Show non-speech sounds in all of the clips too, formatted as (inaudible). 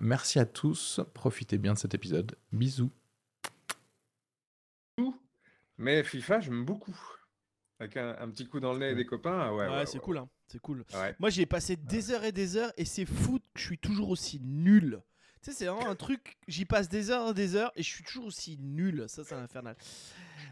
Merci à tous, profitez bien de cet épisode. Bisous. Mais FIFA, j'aime beaucoup. Avec un, un petit coup dans le nez et des copains, ouais. Ouais, ouais, c'est ouais. cool, hein. c'est cool. Ouais. Moi, j'ai passé des heures et des heures et c'est fou que je suis toujours aussi nul. Tu sais, c'est vraiment un truc, j'y passe des heures et des heures et je suis toujours aussi nul. Ça, c'est infernal.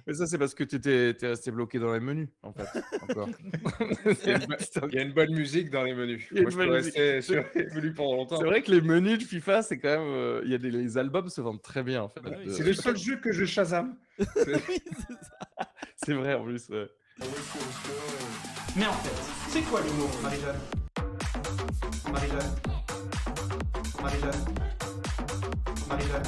Mais ça, c'est parce que tu étais, resté bloqué dans les menus, en fait. Encore. (laughs) Il y, a une bo- il y a une bonne musique dans les menus. Moi, je peux rester sur les menus pendant longtemps. C'est vrai que les menus de FIFA, c'est quand même. euh, Il y a des les albums se vendent très bien, en fait. Bah C'est le seul jeu que je Shazam. (laughs) Oui, c'est ça. C'est vrai, en plus. ouais. Mais en fait, c'est quoi l'humour, Marie-Jeanne? Marie-Jeanne? Marie-Jeanne? Marie-Jeanne?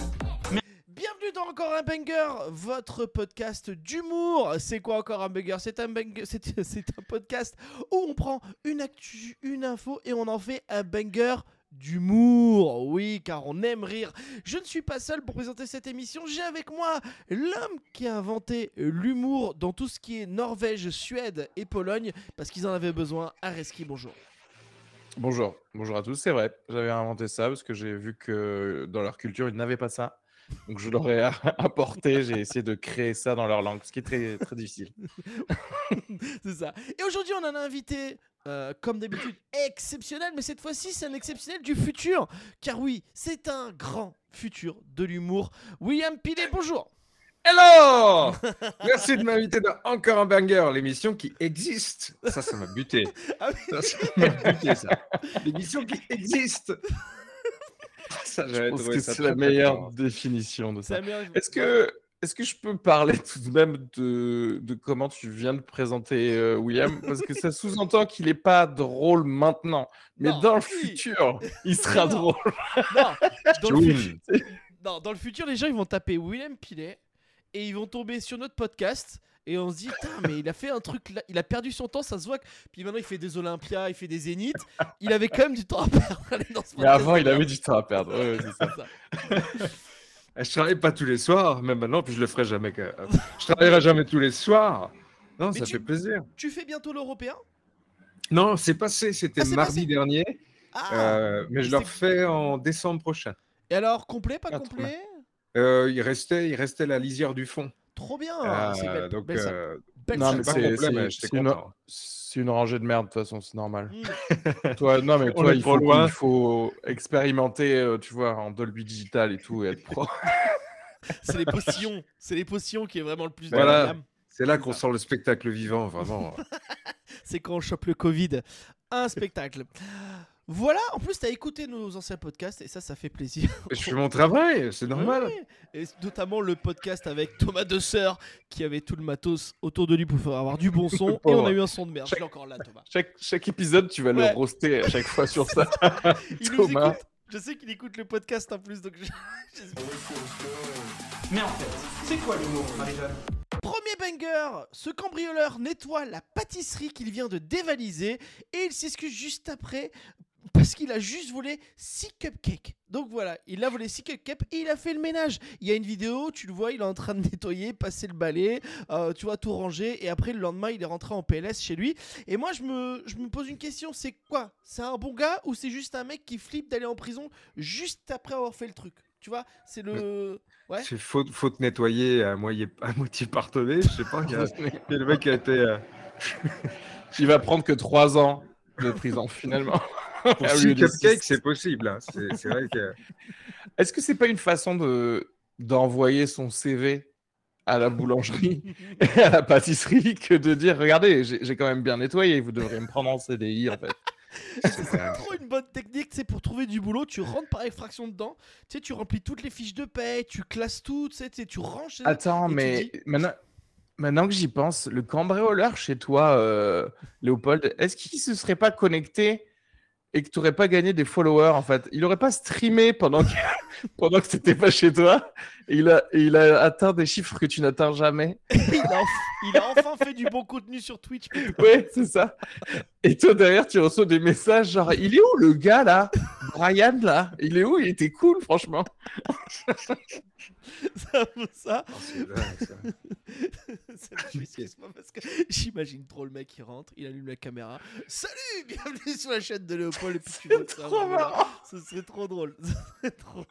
Encore un Banger, votre podcast d'humour. C'est quoi encore un banger? C'est un banger, (laughs) c'est un podcast où on prend une actu, une info et on en fait un banger d'humour. Oui, car on aime rire. Je ne suis pas seul pour présenter cette émission. J'ai avec moi l'homme qui a inventé l'humour dans tout ce qui est Norvège, Suède et Pologne parce qu'ils en avaient besoin. Areski, bonjour. Bonjour, bonjour à tous. C'est vrai, j'avais inventé ça parce que j'ai vu que dans leur culture, ils n'avaient pas ça. Donc je leur ai (laughs) apporté, j'ai essayé de créer ça dans leur langue, ce qui est très, très difficile. (laughs) c'est ça. Et aujourd'hui, on en a un invité, euh, comme d'habitude, exceptionnel, mais cette fois-ci, c'est un exceptionnel du futur. Car oui, c'est un grand futur de l'humour. William Pilet, bonjour. Hello Merci de m'inviter dans Encore un banger, l'émission qui existe. Ça, ça m'a buté. (laughs) Ah oui. Ça, ça m'a buté, ça. L'émission qui existe. (laughs) Ça, Je pense que c'est la meilleure définition de ça. Est-ce que, est que je peux parler tout de même de, de comment tu viens de présenter euh, William? Parce que ça sous-entend qu'il n'est pas drôle maintenant, mais Non, dans le oui. futur, il (laughs) sera Non. drôle. Non, dans le, futur, non, dans le futur, les gens ils vont taper William Pilet et ils vont tomber sur notre podcast. Et on se dit, mais il a fait un truc là, il a perdu son temps, ça se voit. que- Puis maintenant, il fait des Olympias, il fait des Zéniths. Il avait quand même du temps à perdre. dans ce Mais avant, il avait du temps à perdre. Ouais, ça. (laughs) Je travaille pas tous les soirs, même maintenant, puis je le ferai jamais. Je travaillerai jamais tous les soirs. Non, Mais ça tu- fait plaisir. Tu fais bientôt l'européen? Non, c'est passé, c'était Ah, mardi passé dernier, Ah euh, mais je le refais en décembre prochain. Et alors, complet, pas complet? Euh, il, restait, il restait la lisière du fond. Trop bien Euh, C'est belle, donc, belle, euh, Belle Non, mais c'est c'est- c'est une, c'est rangée de merde, de toute façon, c'est normal. (laughs) Toi, non, mais toi, il faut, loin. il faut expérimenter, euh, tu vois, en Dolby Digital et tout, et être pro. (laughs) C'est les postillons. C'est les postillons qui est vraiment le plus Voilà. C'est là qu'on sort le spectacle vivant, vraiment. (laughs) C'est quand on chope le Covid. Un spectacle. Voilà, en plus, t'as écouté nos anciens podcasts et ça, ça fait plaisir. je fais mon travail, c'est normal. Ouais. Et notamment le podcast avec Thomas Desseur qui avait tout le matos autour de lui pour faire avoir du bon son. (laughs) et on a eu un son de merde. Je l'ai encore là, Thomas. Chaque, chaque épisode, tu vas Ouais. le roaster à chaque fois sur (laughs) ça. Il nous Thomas. écoute. Je sais qu'il écoute le podcast en plus, donc je-. (laughs) Mais en fait, c'est quoi l'humour, Marie-Jeanne? Premier banger, ce cambrioleur nettoie la pâtisserie qu'il vient de dévaliser et il s'excuse juste après parce qu'il a juste volé 6 cupcakes. Donc voilà, il a volé 6 cupcakes et il a fait le ménage. Il y a une vidéo, tu le vois, il est en train de (laughs) nettoyer, passer le balai, euh, tu vois, tout ranger et après le lendemain, il est rentré en PLS chez lui. Et moi, je me, je me pose une question, c'est quoi? C'est un bon gars ou c'est juste un mec qui flippe d'aller en prison juste après avoir fait le truc? Tu vois, c'est le... Ouais. C'est faute, faute nettoyer à moitié, à moitié pardonné, je sais pas. Il y a, (laughs) le mec qui a été. euh, (laughs) Il va prendre que 3 ans de prison, finalement. Pour Au six cupcakes, c'est possible. hein. C'est vrai que. (laughs) Est-ce que c'est pas une façon de d'envoyer son CV à la boulangerie (laughs) et à la pâtisserie que de dire regardez, j'ai quand même bien nettoyé, vous devriez me prendre en CDI en fait. (laughs) C'est trop une bonne technique, c'est pour trouver du boulot, tu rentres par effraction dedans, tu sais, tu remplis toutes les fiches de paie, tu classes tout, tu sais, tu ranges. Attends, mais dis- maintenant, Maintenant que j'y pense, le cambrioleur chez toi, euh, Léopold, est-ce qu'il se serait pas connecté et que tu n'aurais pas gagné des followers en fait. Il aurait pas streamé pendant que, (laughs) pendant que tu n'étais pas chez toi et il, a, et il a atteint des chiffres que tu n'atteins jamais. il, a, il a enfin fait du bon contenu sur Twitch. Ouais, c'est ça. Et toi derrière, tu reçois des messages genre Il est où le gars là? Brian là? Il est où? Il était cool, franchement. (laughs) Ça, ça, (laughs) Oh, excuse-moi parce que j'imagine trop le mec qui rentre, il allume la caméra. Salut, bienvenue sur la chaîne de Léopold et puis tu vois ça. Trop voilà. marrant. Ce serait trop drôle. (laughs) Ce serait trop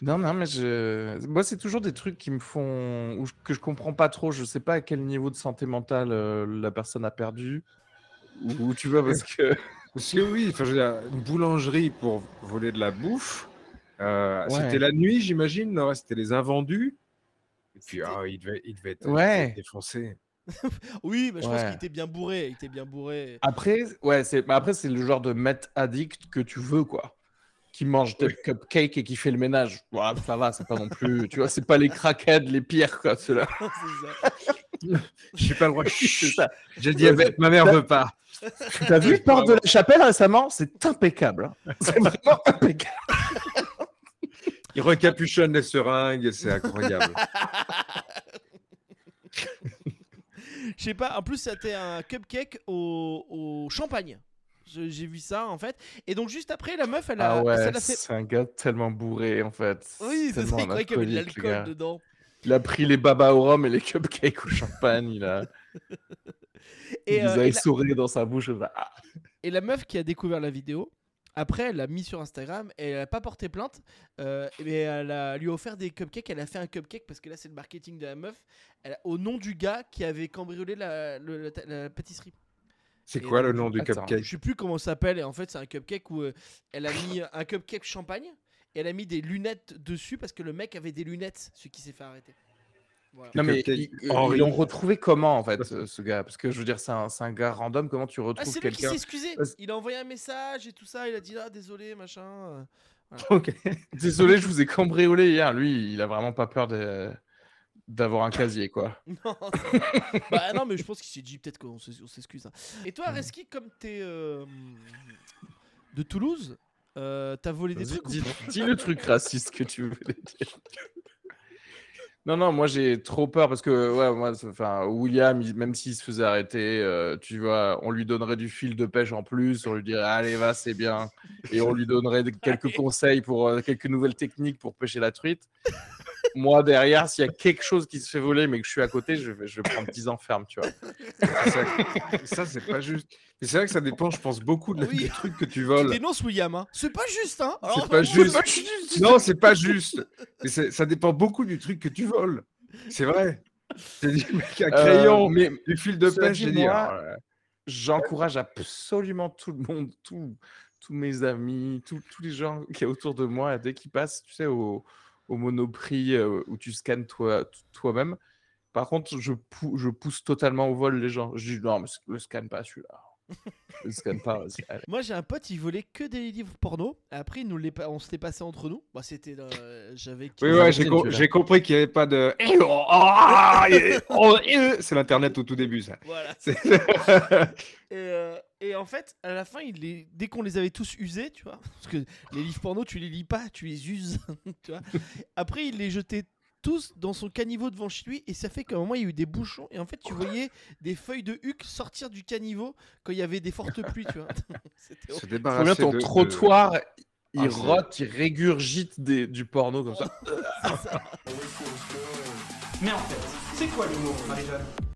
Non, non, mais je... moi, c'est toujours des trucs qui me font. Ou que je comprends pas trop. Je sais pas à quel niveau de santé mentale euh, la personne a perdu. Ou tu vois, parce que. (laughs) Parce que oui, enfin, je veux dire, une boulangerie pour voler de la bouffe, euh, Ouais. c'était la nuit, j'imagine. Non, c'était les invendus. Et puis, ah, il, devait, il devait être Ouais. défoncé. (laughs) Oui, mais je pense qu'il était bien bourré. Il était bien bourré. Après, ouais, c'est mais après, c'est le genre de maître addict que tu veux, quoi. Qui mange des cupcakes et qui fait le ménage. Ouais, ça va, c'est pas non plus. Tu vois, c'est pas les crackheads les pires, quoi, ceux-là. (laughs) (laughs) J'ai pas le droit. c'est ça. J'ai le diabète, ma mère veut pas. T'as vu Porte de la Chapelle récemment? C'est impeccable. hein. C'est vraiment impeccable. Il recapuchonne les seringues, et c'est incroyable. Je sais pas, en plus c'était un cupcake au, au champagne. J'ai vu ça en fait. Et donc juste après, la meuf, elle a, Ah ouais, fait. c'est un gars tellement bourré, en fait. Oui, c'est ça, il croyait qu'il y avait de l'alcool dedans. Il a pris les babas au rhum et les cupcakes au champagne. Il a. (laughs) Et, il les euh, a la- dans sa bouche. Ah. Et la meuf qui a découvert la vidéo, après, elle l'a mis sur Instagram et elle a pas porté plainte. euh, mais elle a, lui a offert des cupcakes. Elle a fait un cupcake parce que là, c'est le marketing de la meuf. Elle a- au nom du gars qui avait cambriolé la, le- la- la pâtisserie. C'est quoi le nom du attends, cupcake Je sais plus comment ça s'appelle. Et en fait, c'est un cupcake où euh, elle a mis un cupcake champagne et elle a mis des lunettes dessus parce que le mec avait des lunettes, ce qui s'est fait arrêter. Voilà. Non, mais ils, l'ont retrouvé comment, en fait, (laughs) ce, ce gars? Parce que je veux dire, c'est un, gars random. Comment tu Ah, retrouves c'est lui qui s'est quelqu'un excusé. Il a envoyé un message et tout ça. Il a dit ah désolé machin. euh. Ok. (laughs) Désolé, je vous ai cambriolé hier. Lui, il a vraiment pas peur de- d'avoir un casier, quoi. (laughs) Non, bah non, mais je pense qu'il s'est dit peut-être qu'on s'excuse. hein. Et toi, Reski, comme t'es euh, de Toulouse, euh, t'as volé des trucs dis, le truc raciste que tu voulais dire. Non, non, moi j'ai trop peur parce que, ouais, moi, enfin, William, il- même s'il se faisait arrêter, euh, tu vois, on lui donnerait du fil de pêche en plus, on lui dirait, allez, va, c'est bien. Et on lui donnerait (laughs) quelques conseils pour euh, quelques nouvelles techniques pour pêcher la truite. Moi, derrière, s'il y a quelque chose qui se fait voler, mais que je suis à côté, je vais, je vais prendre 10 ans ferme, tu vois. ça, c'est pas juste. Mais c'est vrai que ça dépend, je pense, beaucoup de, Oui. des trucs que tu Tu voles. dénonces William, hein C'est pas juste, hein C'est pas juste. Non, c'est pas juste. Mais c'est- ça dépend beaucoup du truc que tu voles. C'est vrai. J'ai dit, mec, un crayon, Euh, mais du fil de pêche, j'ai dit. moi, ouais. j'encourage absolument tout le monde, tout- tous mes amis, tous tous les gens qui est autour de moi, dès qu'ils passent, tu sais, au, au Monoprix euh, où tu scannes toi- toi-même. Par contre, je, pou- je pousse totalement au vol les gens. Je dis non, mais le scanne pas celui-là. (laughs) Le scanne pas. Moi, j'ai un pote, il volait que des livres porno. Après, il nous on se les passait entre nous. Bah, c'était. euh, J'avais. Oui, ouais, j'ai co- compris qu'il n'y avait pas de. Eh, oh, ah, eh, oh, eh. C'est l'internet au tout début, ça. Voilà. C'est- (laughs) Et, euh, et en fait, à la fin, il les... dès qu'on les avait tous usés, tu vois, parce que les livres porno, tu les lis pas, tu les uses, (laughs) tu vois. Après, il les jetait tous dans son caniveau devant chez lui, et ça fait qu'à un moment, il y a eu des bouchons, et en fait, tu voyais des feuilles de huc sortir du caniveau quand il y avait des fortes pluies, tu vois. (laughs) C'était Se Trop débarrasser bien, ton de- de- trottoir, il Ah, rote, il régurgite des- du porno comme ça. (laughs) Mais en fait, c'est quoi l'humour, Marie-Jeanne?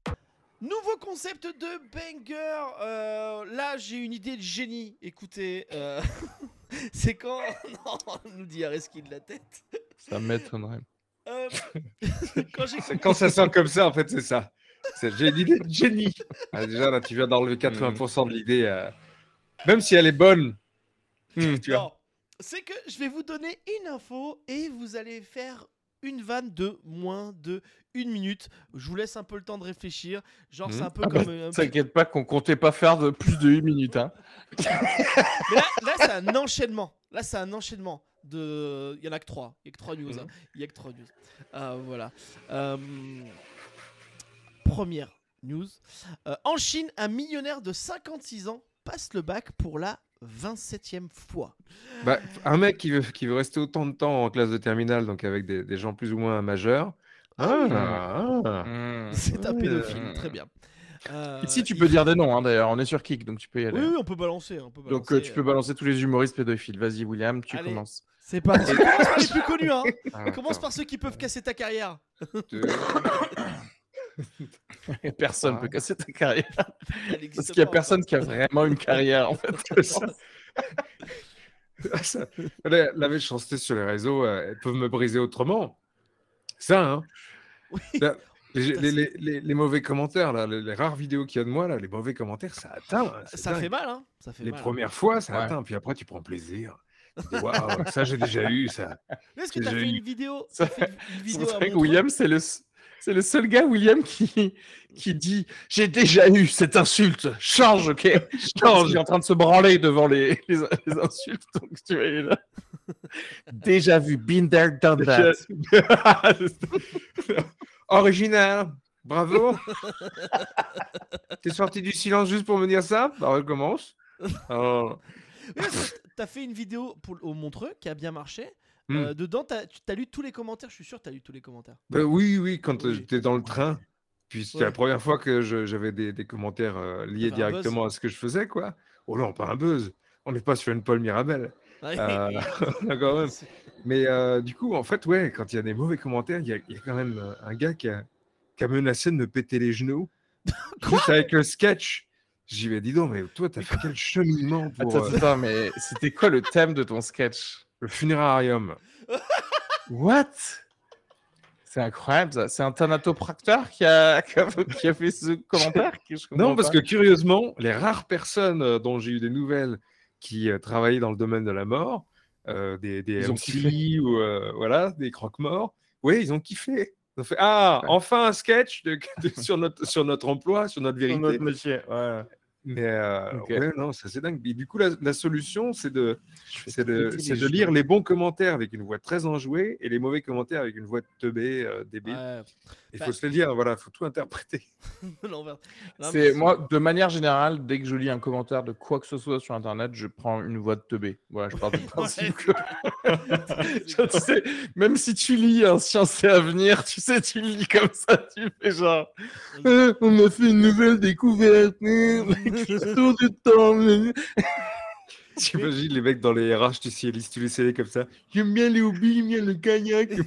Nouveau concept de banger. Euh, là, j'ai une idée de génie. Écoutez, euh, (laughs) c'est quand. (laughs) Non, nous dit Areski de la tête. Ça m'étonnerait. Euh, (laughs) quand ça sent comme ça, en fait, c'est ça. C'est- une idée de génie. Ah, déjà, là, tu viens d'enlever 80% de l'idée. euh, Même si elle est bonne. Hmm, tu vois. Non, c'est que je vais vous donner une info et vous allez faire une vanne de moins de une minute. Je vous laisse un peu le temps de réfléchir. Genre, c'est un peu Ah bah, comme. euh, un petit- T'inquiète pas qu'on comptait pas faire de plus de 8 minutes. Hein. (laughs) Mais là, là c'est un enchaînement. Là, c'est un enchaînement. De... Il y en a que trois. Il y a que trois news. Hein. Il y a que trois news. Euh, voilà. Euh, première news. Euh, en Chine, un millionnaire de 56 ans passe le bac pour la 27e fois. Bah, un mec qui veut, qui veut rester autant de temps en classe de terminale, donc avec des, des gens plus ou moins majeurs. Ah oui. ah. Hmm. C'est un pédophile, très bien. Euh, Ici, tu il- peux dire des noms, hein, d'ailleurs. On est sur Kik, donc tu peux y aller. Oui, oui, on peut balancer. On peut Donc, euh, tu peux balancer tous les humoristes pédophiles. Vas-y, William, tu Allez. commences. C'est (laughs) commence par les plus connus. Hein. Ah, Commence par ceux qui peuvent casser ta carrière. Deux. (laughs) Personne Ah. peut casser ta carrière. Parce qu'il n'y a personne qui a vraiment une carrière, en fait. (laughs) Ça- La, la méchanceté sur les réseaux, euh, elles peuvent me briser autrement. Ça, hein. Oui. (laughs) Là, les, Putain, les- les- les- les mauvais commentaires, là, les, les rares vidéos qu'il y a de moi, là, les mauvais commentaires, ça atteint. hein, Ça dingue. fait mal, hein. Ça fait Les mal. premières fois, ça Ouais. atteint, puis après, tu prends plaisir. Tu Waouh, ça, j'ai déjà eu, ça. (laughs) Mais Est-ce que J'ai fait eu- une vidéo Ça- t'as fait une vidéo vrai que William, c'est le, c'est le seul gars, William, qui, qui dit J'ai déjà eu cette insulte. Change, ok Change. Il est en train de se branler devant les, les, les insultes. Donc, tu vois, il est là. Déjà vu, been there, done that. (laughs) Original. Bravo. T'es sorti du silence juste pour me dire ça? Bah, recommence. Alors, (laughs) que T'as fait une vidéo pour, au Montreux qui a bien marché. Hmm. Euh, dedans, t'as tu- t'as lu tous les commentaires. Je suis sûr que t'as lu tous les commentaires. bah oui, oui, quand euh, Oui. j'étais dans le train. Puis c'était Ouais. la première fois que j'avais des, des commentaires euh, liés un directement à ce que je faisais, quoi. Oh non, pas un buzz. On n'est pas sur une Paul Mirabel. Euh, (laughs) quand même. (laughs) Mais euh, du coup, en fait, ouais, quand il y a des mauvais commentaires, il y, a- il y a quand même euh, un gars qui a, qui a menacé de me péter les genoux. (laughs) juste avec le sketch. J'y vais, dis donc, mais toi, t'as fait quel cheminement pour Attends, euh, attends, mais c'était quoi le thème de ton sketch? Le funérarium (laughs) What? C'est incroyable, ça. C'est un thanatopracteur qui a, (laughs) qui a, qui a fait ce commentaire? Que je comprends Non, parce pas. que curieusement, les rares personnes euh, dont j'ai eu des nouvelles qui euh, travaillaient dans le domaine de la mort, euh, des, des MC ou euh, voilà, des croque-morts, oui, ils ont kiffé. Ils ont fait Ah, Ouais. enfin un sketch de- (laughs) de- sur, notre, sur notre emploi, sur notre vérité. notre métier, ouais. Mais euh, ouais, non, ça c'est dingue. Et du coup, la, la solution, c'est de, c'est de, les de lire les bons commentaires avec une voix très enjouée et les mauvais commentaires avec une voix teubée, euh, débile. Ouais. Il Bah- faut se le dire, voilà, il faut tout interpréter. (laughs) Non, C'est moi, de manière générale, dès que je lis un commentaire de quoi que ce soit sur Internet, je prends une voix de teubé. Voilà, je pars du (laughs) principe que, (laughs) c'est- tu sais, même si tu lis un Science et Avenir, tu sais, tu le lis comme ça, tu fais genre, Euh, on a fait une nouvelle découverte, euh, cristaux du temps. euh. T'imagines les mecs dans les RH, tu tous les CV comme ça. J'aime bien les hobbies, j'aime bien le cognac. Tout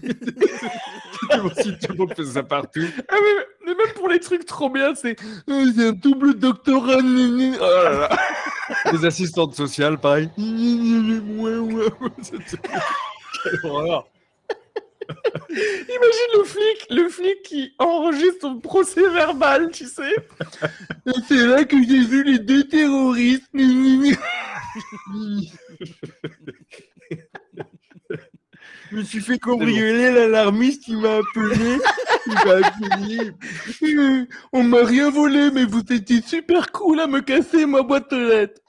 le monde- tout le monde fait ça partout. Ah mais, mais même pour les trucs trop bien, c'est euh, un double doctorat. Oh là là. Les assistantes sociales, pareil. Quelle horreur. (laughs) Imagine le flic, le flic qui enregistre son procès verbal, tu sais. C'est là que j'ai vu les deux terroristes. Je me suis fait cambrioler, l'alarmiste il m'a appelé, il m'a appelé. Euh, On m'a rien volé, mais vous étiez super cool à me casser ma boîte aux lettres.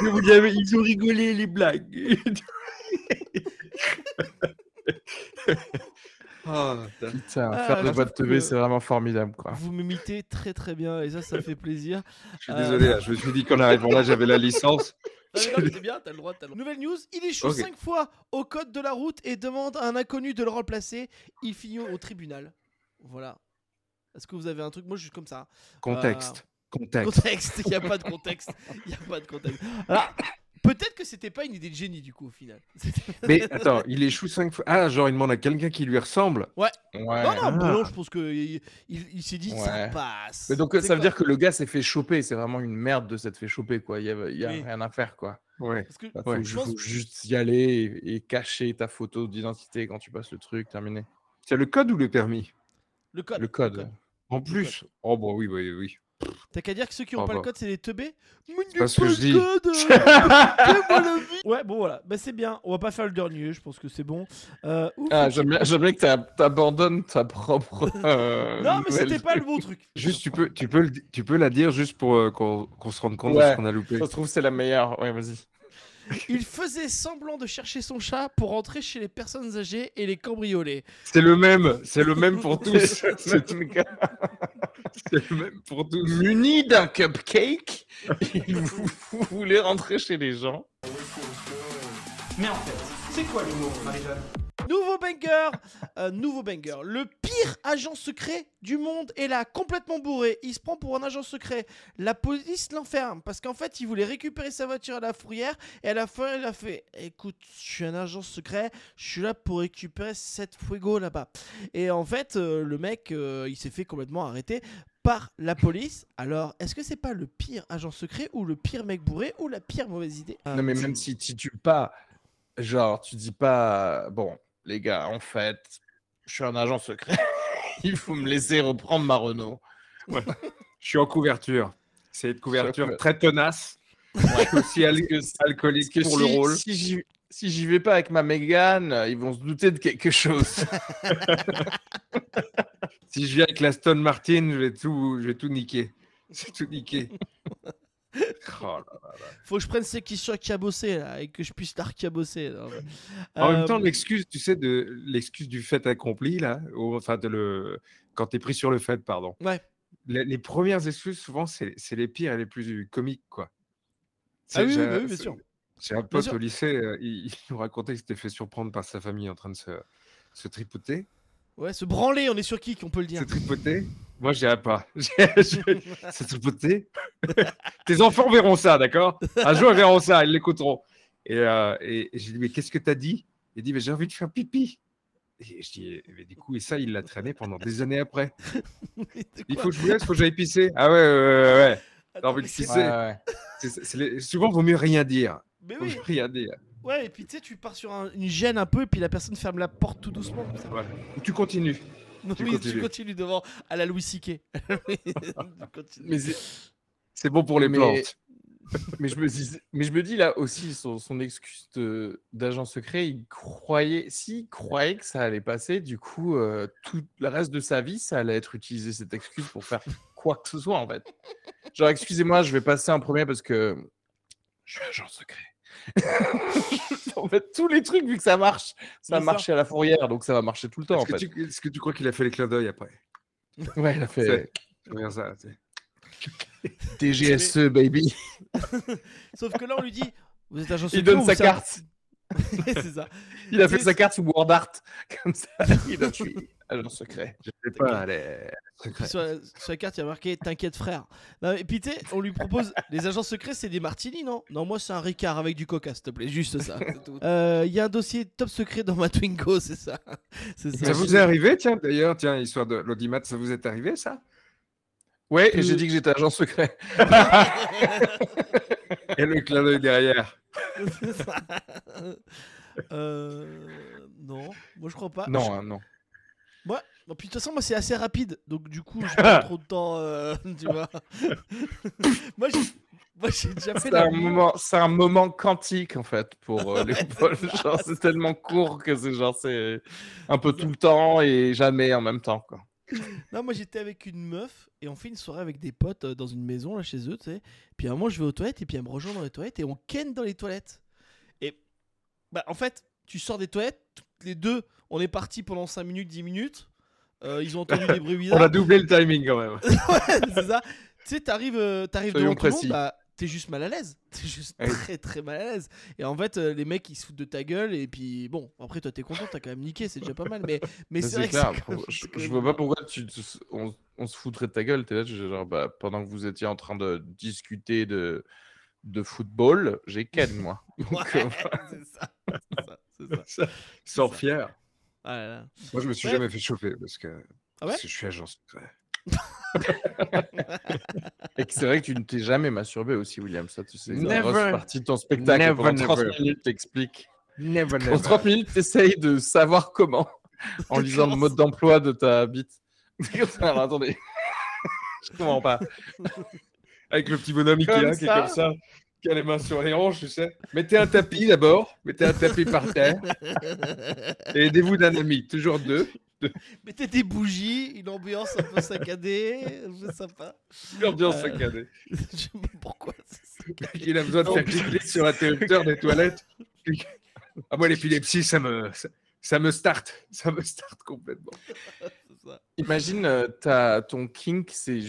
Et (laughs) vous avez, ils ont rigolé les blagues. (laughs) (laughs) Ah, Putain, Ah, faire de boîte trouve TV, c'est vraiment formidable, quoi. Vous m'imitez très très bien et ça, ça fait plaisir. je suis Euh, désolé, je me suis dit qu'en arrivant là, j'avais la (laughs) licence. Ah, c'est bien, t'as le droit, t'as le droit. Nouvelle news, il échoue Ok. 5 fois au code de la route et demande à un inconnu de le remplacer. Il finit au tribunal. Voilà. Est-ce que vous avez un truc? Moi, je suis comme ça. Contexte. Contexte. Contexte, il n'y a pas de contexte. Il n'y a pas de contexte. Alors, (laughs) peut-être que c'était pas une idée de génie du coup au final. (laughs) Mais attends, il échoue cinq fois. Ah, genre, il demande à quelqu'un qui lui ressemble. Ouais. Non, non, Ah. je pense qu'il il, il s'est dit ça Ouais. passe. Mais donc, ça veut dire que le gars s'est fait choper. C'est vraiment une merde de s'être fait choper, quoi. Il y a, il y a Oui. rien à faire, quoi. Ouais. Parce que Bah, faut, Ouais, ju- je pense- faut juste y aller et, et cacher ta photo d'identité quand tu passes le truc, terminé. C'est le code ou le permis? Le code. Le code. En plus. Oh, bon, oui, oui, oui. T'as qu'à dire que ceux qui ont Oh, pas le code, c'est les teubés. Pas ce que le je dis. code, euh. (laughs) Ouais, bon voilà, bah c'est bien. On va pas faire le dernier, je pense que c'est bon. Euh, ouf, Ah, j'aime bien, que t'a- t'abandonnes ta propre. euh, (laughs) Non, mais c'était pas le (laughs) bon truc. Juste, tu peux, tu peux, tu peux la dire juste pour euh, qu'on se rende compte de ce qu'on a loupé. Ça se trouve, c'est la meilleure. Ouais, vas-y. Il faisait semblant de chercher son chat pour rentrer chez les personnes âgées et les cambrioler. C'est le même, c'est le même pour tous. C'est le gars. C'est le même pour tous. Muni d'un cupcake, (laughs) vous voulez rentrer chez les gens. Mais en fait, c'est quoi l'humour, Marie-Jeanne Nouveau banger euh, Nouveau banger. Le pire agent secret du monde est là, complètement bourré. Il se prend pour un agent secret. La police l'enferme parce qu'en fait, il voulait récupérer sa voiture à la fourrière. Et à la fin, il a fait Écoute, je suis un agent secret. Je suis là pour récupérer cette fuego là-bas. Et en fait, euh, le mec, euh, il s'est fait complètement arrêter par la police. Alors, est-ce que c'est pas le pire agent secret ou le pire mec bourré ou la pire mauvaise idée? Non, mais même si tu tues pas, genre, tu dis pas, bon, les gars, en fait, je suis un agent secret. (laughs) Il faut me laisser reprendre ma Renault. Je suis en couverture. C'est une couverture que- très tenace. aussi al- alcoolique que pour si, le rôle. si j'y si j'y vais pas avec ma Mégane, ils vont se douter de quelque chose. (laughs) Si je viens avec la Stone Martin, je vais tout, je vais tout niquer. C'est tout niqué. Oh là là. Faut que je prenne ceux qui sont cabossés là et que je puisse l'arcabosser. là. En Euh, même temps, l'excuse, tu sais, de l'excuse du fait accompli là, ou, enfin de le, quand t'es pris sur le fait, pardon. Ouais. Les, les premières excuses, souvent, c'est les pires et les plus comiques, quoi. Ah oui, oui, oui, bien sûr. J'ai un pote au lycée, euh, il, il nous racontait qu'il s'était fait surprendre par sa famille en train de se, se tripoter. Ouais, se branler, on est sur qui qu'on peut le dire? Se tripoter Moi, je dirais pas. (laughs) Je- Se tripoter (laughs) Tes enfants verront ça, d'accord? Un jour, ils verront ça, ils l'écouteront. Et, euh, et, et j'ai dit, mais qu'est-ce que t'as dit? Il dit, mais j'ai envie de faire pipi. Et je dis, eh, mais du coup, et ça, il l'a traîné pendant des années après. (laughs) Il faut que je vous laisse, il faut que j'aille pisser. Ah ouais, ouais, ouais. ouais. Attends, envie de c'est- pisser. C'est- c'est les- Souvent, il vaut mieux rien dire. Mais Vaut oui, rien dire. ouais, et puis tu sais, tu pars sur un- une gêne un peu, et puis la personne ferme la porte tout doucement. Ou tu continues. (laughs) Non, Tu oui, tu continues. devant à la Louis (laughs) mais, c'est- bon pour les Mais- plantes. (laughs) mais je me dis, mais je me dis là aussi son, son excuse d'agent secret, il croyait, s'il croyait que ça allait passer, du coup, euh, tout le reste de sa vie, ça allait être utilisé cette excuse pour faire quoi que ce soit en fait. Genre, excusez-moi, je vais passer en premier parce que je suis agent secret. (laughs) en fait, tous les trucs, vu que ça marche, ça a marché à la fourrière, donc ça va marcher tout le temps en Est-ce que, fait. tu- est-ce que tu crois qu'il a fait les clins d'œil après? Ouais, il a fait ça. tu sais. (laughs) TGSE, baby. (laughs) Sauf que là, on lui dit Vous êtes agent secret Il donne sa carte. (laughs) c'est ça. Il a fait sa carte sous Word Art. (laughs) Comme ça, il a tué agent secret. Je sais pas. les- sur, la, sur la carte, il y a marqué T'inquiète, frère. Non, et puis, tu on lui propose (laughs) Les agents secrets, c'est des martini, non? Non, moi, c'est un Ricard avec du coca, s'il te plaît. Juste ça. Euh, Il y a un dossier top secret dans ma Twingo, c'est ça. Ça vous est arrivé, tiens, d'ailleurs, tiens, histoire de l'audimat, ça vous est arrivé, ça? Ouais, et Euh, j'ai dit que j'étais agent secret. Et le clin d'œil derrière. Euh, non, moi je crois pas. Non, hein, non. Moi, bon, puis de toute façon, moi c'est assez rapide, donc du coup, j'ai (laughs) pas trop de temps, euh, (laughs) tu vois. (laughs) moi, j'ai, moi, j'ai déjà fait C'est un, moment, c'est un moment quantique en fait pour euh, Léopold. C'est tellement court que c'est genre c'est un peu tout le temps et jamais en même temps. Quoi. Non, moi j'étais avec une meuf et on fait une soirée avec des potes euh, dans une maison là chez eux, tu sais. Puis à un moment, je vais aux toilettes et puis elle me rejoint dans les toilettes et on ken dans les toilettes. Et bah en fait, tu sors des toilettes, toutes les deux, on est parti pendant 5 minutes, 10 minutes. Euh, ils ont entendu des bruits (laughs) On bizarres. a doublé le timing quand même. (laughs) Ouais, c'est ça. Tu sais, t'arrives, euh, t'arrives Soyons devant tout le monde, précis. bah, t'es juste mal à l'aise. (laughs) T'es juste oui. très très mal à l'aise. Et en fait, euh, les mecs ils se foutent de ta gueule et puis bon, après toi t'es content, t'as quand même niqué, c'est déjà pas mal. Mais, mais c'est vrai que clair. c'est quand même- Je, je vois pas pourquoi tu, on, on se foutrait de ta gueule. T'es là, tu- genre, bah, pendant que vous étiez en train de discuter de, de football, j'ai ken moi. (laughs) Donc, Ouais, euh, c'est ça. C'est ça. c'est ça. Sans ça. fier. Ah là là. Moi, je me suis Ouais. jamais fait chauffer parce que, Ah ouais? parce que je suis agent secret. (laughs) Et que c'est vrai que tu ne t'es jamais masturbé aussi, William. Ça, tu sais, c'est une Never. grosse partie de ton spectacle. Never, Pendant 30 never. minutes, t'expliques. Never, Pendant 30 minutes, t'essayes de savoir comment (laughs) en lisant le mode d'emploi de ta bite. (laughs) Alors, attendez. Je comprends pas. Avec le petit bonhomme Ikea qui est comme ça, qui a les mains sur les hanches, tu sais. Mettez un tapis d'abord, mettez un tapis par terre et aidez-vous d'un ami, toujours deux. (laughs) Mettez des bougies, une ambiance un peu saccadée, un peu sympa. L'ambiance Euh. saccadée. (laughs) Je sais pas pourquoi. Il a besoin de faire cliquer sur l'interrupteur des toilettes. Ah, moi, l'épilepsie, ça me, ça, ça me start. Ça me start complètement. (laughs) Ça. Imagine, euh, t'as- ton kink, c'est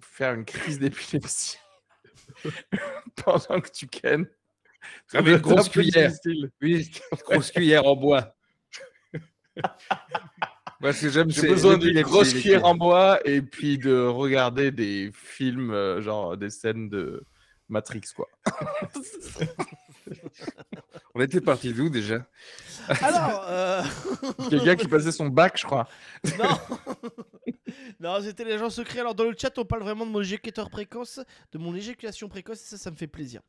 faire une crise d'épilepsie pendant que tu kennes. Ça Avec doit une grosse cuillère. Oui, grosse cuillère en bois. (laughs) Moi, ce que j'aime, J'ai c'est besoin d'une grosse les cuillère en bois et puis de regarder des films, euh, genre des scènes de Matrix, quoi. (laughs) (laughs) On était parti d'où déjà Alors, (laughs) euh, Quelqu'un qui passait son bac, je crois. non, (laughs) non, c'était les gens secrets. Alors dans le chat, on parle vraiment de mon éjecteur précoce, de mon éjaculation précoce, et ça, ça me fait plaisir.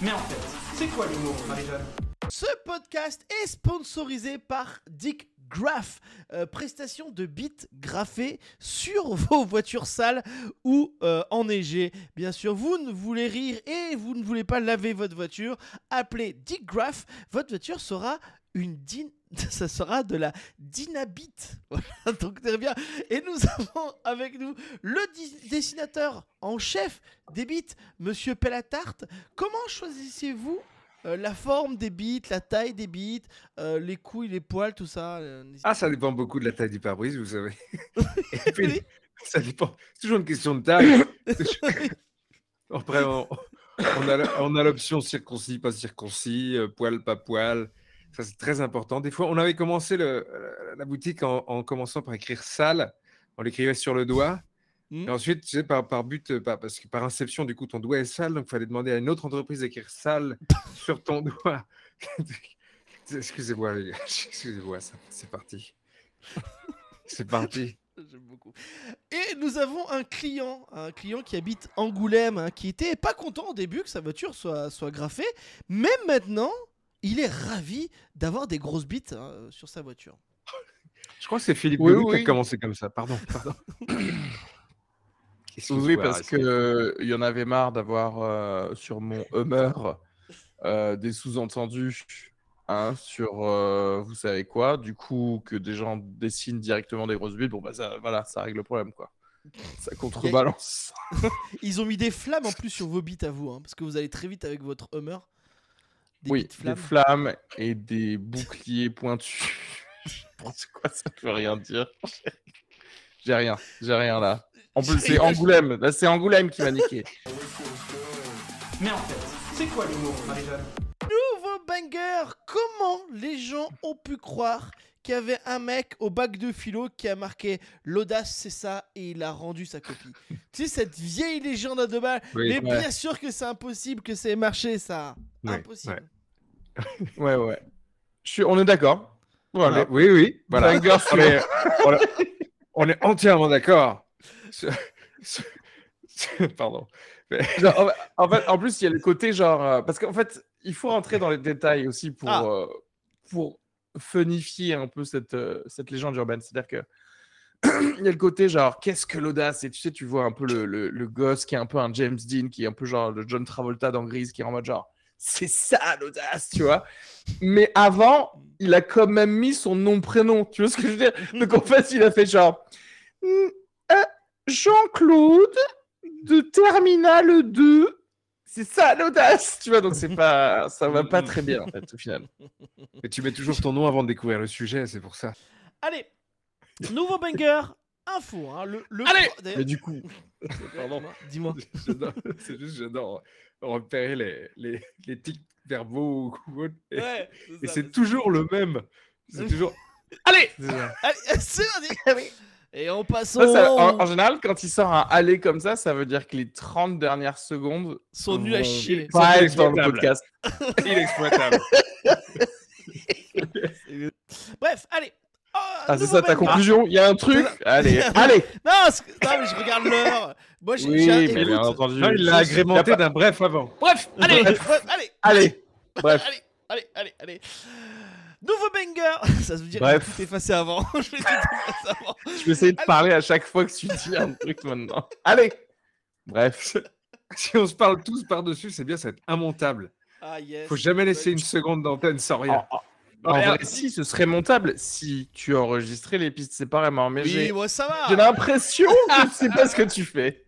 Mais en fait, c'est quoi l'humour, Marie-Jeanne? Ce podcast est sponsorisé par Dick Graph, euh, prestation de bits graphés sur (laughs) vos voitures sales ou euh, enneigées. Bien sûr, vous ne voulez rire et vous ne voulez pas laver votre voiture, appelez Dick Graph, votre voiture sera une din... (laughs) Ça sera de la dynabit. (laughs) Voilà, donc très bien. Et nous avons avec nous le dessinateur en chef des bits, Monsieur Pellatarte. Comment choisissez-vous euh, la forme des bites, la taille des bites, euh, les couilles, les poils, tout ça. euh, Ah, ça dépend beaucoup de la taille du pare-brise, vous savez. (laughs) Et puis, Oui. ça dépend. C'est toujours une question de taille. (laughs) Après, on, on a, l'option circoncis, pas circoncis, poil, pas poil. Ça, c'est très important. Des fois, on avait commencé le- la- boutique en, en commençant par écrire sale. On l'écrivait sur le doigt. Hmm. Et ensuite, tu sais, par, par but, par- parce que par inception, du coup, ton doigt est sale. Donc, il fallait demander à une autre entreprise d'écrire sale (laughs) sur ton doigt. (laughs) Excusez-moi, les (laughs) gars. Excusez-moi, ça- c'est parti. C'est parti. J'aime beaucoup. Et nous avons un client, un client qui habite Angoulême, hein, qui était pas content au début que sa voiture soit, soit graffée, mais maintenant, il est ravi d'avoir des grosses bites hein, sur sa voiture. Je crois que c'est Philippe Oui, qui a commencé comme ça. Pardon, pardon. Oui, parce Aristide. que euh, il y en avait marre d'avoir euh, sur mon Hummer euh, des sous-entendus hein, sur euh, vous savez quoi. Du coup, que des gens dessinent directement des grosses bulles, bon bah ça, voilà, ça règle le problème quoi. Ça contrebalance. (laughs) Ils ont mis des flammes en plus sur vos bites à vous, hein, parce que vous allez très vite avec votre Hummer. Des oui, flammes. des flammes et des boucliers pointus. (laughs) (laughs) C'est quoi ça? Veut rien dire. J'ai rien, j'ai rien là. En plus, c'est Angoulême. Là, c'est Angoulême qui m'a niqué. Mais en fait, c'est quoi l'humour, Marie-Jeanne? Nouveau banger Comment les gens ont pu croire qu'il y avait un mec au bac de philo qui a marqué l'audace c'est ça et il a rendu sa copie. tu sais cette vieille légende à deux balles. Oui, mais ouais. bien sûr que c'est impossible que ça ait marché ça. Ouais, impossible. (laughs) Ouais, ouais. Je suis... On est d'accord. Voilà. Oui, oui. Voilà. Banger On est, on est- on est entièrement d'accord. Pardon. Genre, en fait- en plus, il y a le côté genre. euh, parce qu'en fait, il faut rentrer dans les détails aussi pour, Ah. euh, pour funifier un peu cette, euh, cette légende urbaine. C'est-à-dire que. (clears throat) Il y a le côté genre, qu'est-ce que l'audace? Et tu sais, tu vois un peu le, le, le gosse qui est un peu un James Dean, qui est un peu genre le John Travolta dans Grise, qui est en mode genre, c'est ça l'audace, tu vois? Mais avant, il a quand même mis son nom-prénom, tu vois ce que je veux dire? (laughs) Donc en fait, il a fait genre, Hmm, euh, Jean-Claude de Terminal 2. C'est ça l'audace, tu vois. Donc c'est pas, ça va pas très bien en fait au final. Et tu mets toujours ton nom avant de découvrir le sujet, c'est pour ça. Allez, nouveau banger info. Hein, le, le Allez pro- d'ailleurs- Mais du coup, (laughs) Pardon. (laughs) Dis-moi. J'adore- C'est juste, j'adore repérer les, les, les tics verbaux ou. Et, Ouais, et c'est mais- toujours le même. C'est (laughs) toujours. allez. Allez, c'est. Et on passe Ça, ça- au- en, en général, quand il sort un aller comme ça, ça veut dire que les 30 dernières secondes sont nuls à chier. Pas dans le podcast. (laughs) Inexploitable. (laughs) Bref, allez. Oh, Ah, c'est ça ta conclusion (laughs) Il y a un truc Allez, allez Non, non, mais je regarde l'heure. Moi, j'ai. Oui, mais écoute, bien entendu. Non, il l'a agrémenté d'un bref avant. Bref, allez, Bref. bref, allez, Allez, bref. allez, allez, allez, allez. Nouveau banger. (laughs) Ça veut dire que Bref. j'ai tout effacé avant. (laughs) je vais tout effacer avant. (laughs) Je vais essayer de parler à chaque fois que tu dis un truc maintenant. Allez Bref. Si on se parle tous par-dessus, c'est bien, ça va être immontable. Ah yes. Faut jamais laisser une seconde d'antenne sans rien. En, en vrai, si, ce serait montable si tu enregistrais les pistes séparément. Mais Oui, j'ai moi ça va. j'ai l'impression que c'est pas ce que tu fais.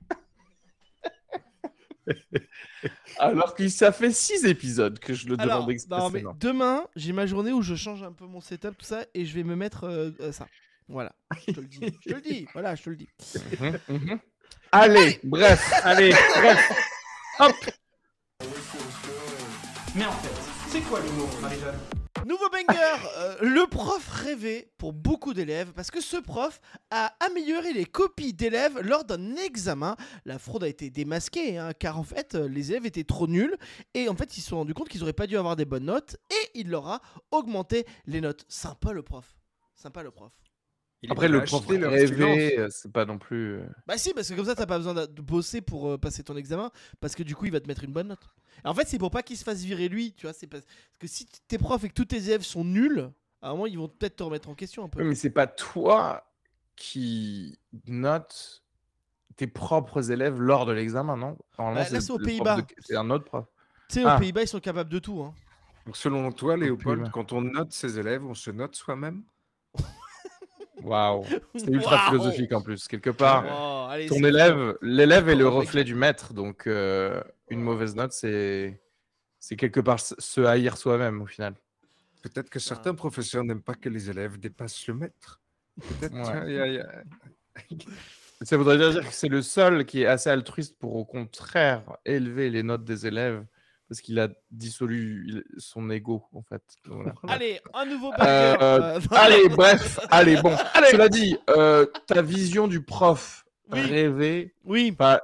Alors que ça fait six épisodes que je le Alors, demande non, mais expressément. demain, j'ai ma journée où je change un peu mon setup, tout ça, et je vais me mettre euh, euh, ça. Voilà, je te le dis. Je te le dis. Voilà, je te le dis. Mhm, mhm. Allez, bref, allez, bref. Hop Mais en fait, c'est quoi l'humour, Marie-Jeanne? Nouveau banger, euh, le prof rêvé pour beaucoup d'élèves parce que ce prof a amélioré les copies d'élèves lors d'un examen. La fraude a été démasquée hein, car en fait euh, les élèves étaient trop nuls et en fait ils se sont rendus compte qu'ils n'auraient pas dû avoir des bonnes notes et il leur a augmenté les notes. Sympa le prof. Sympa le prof. Il Après, le prof rêvé, euh, c'est pas non plus. Bah si, parce que comme ça, t'as pas besoin de de bosser pour euh, passer ton examen, parce que du coup, il va te mettre une bonne note. En fait, c'est pour pas qu'il se fasse virer lui, tu vois. C'est parce parce que si tes profs et que tous tes élèves sont nuls, à un moment, ils vont peut-être te remettre en question un peu. Mais c'est pas toi qui note tes propres élèves lors de l'examen, non? Bah, là, c'est aux Pays-Bas. de- C'est un autre prof. Tu sais, aux Ah. Pays-Bas, ils sont capables de tout. Hein. Donc, selon toi, Léopold, quand on note ses élèves, on se note soi-même? Waouh C'est ultra Waouh philosophique en plus. Quelque part, Oh, allez, ton élève, l'élève est le reflet du maître, donc euh, une mauvaise note, c'est c'est quelque part se- haïr soi-même au final. Peut-être que certains professeurs n'aiment pas que les élèves dépassent le maître. Peut-être. Ouais. Ça voudrait dire que c'est le seul qui est assez altruiste pour au contraire élever les notes des élèves parce qu'il a dissolu son ego en fait. Voilà. (laughs) Allez, un nouveau Euh, banger. (laughs) euh, Allez, bref, allez, bon. (laughs) Cela dit, euh, ta vision du prof Oui. rêvé, Oui, pas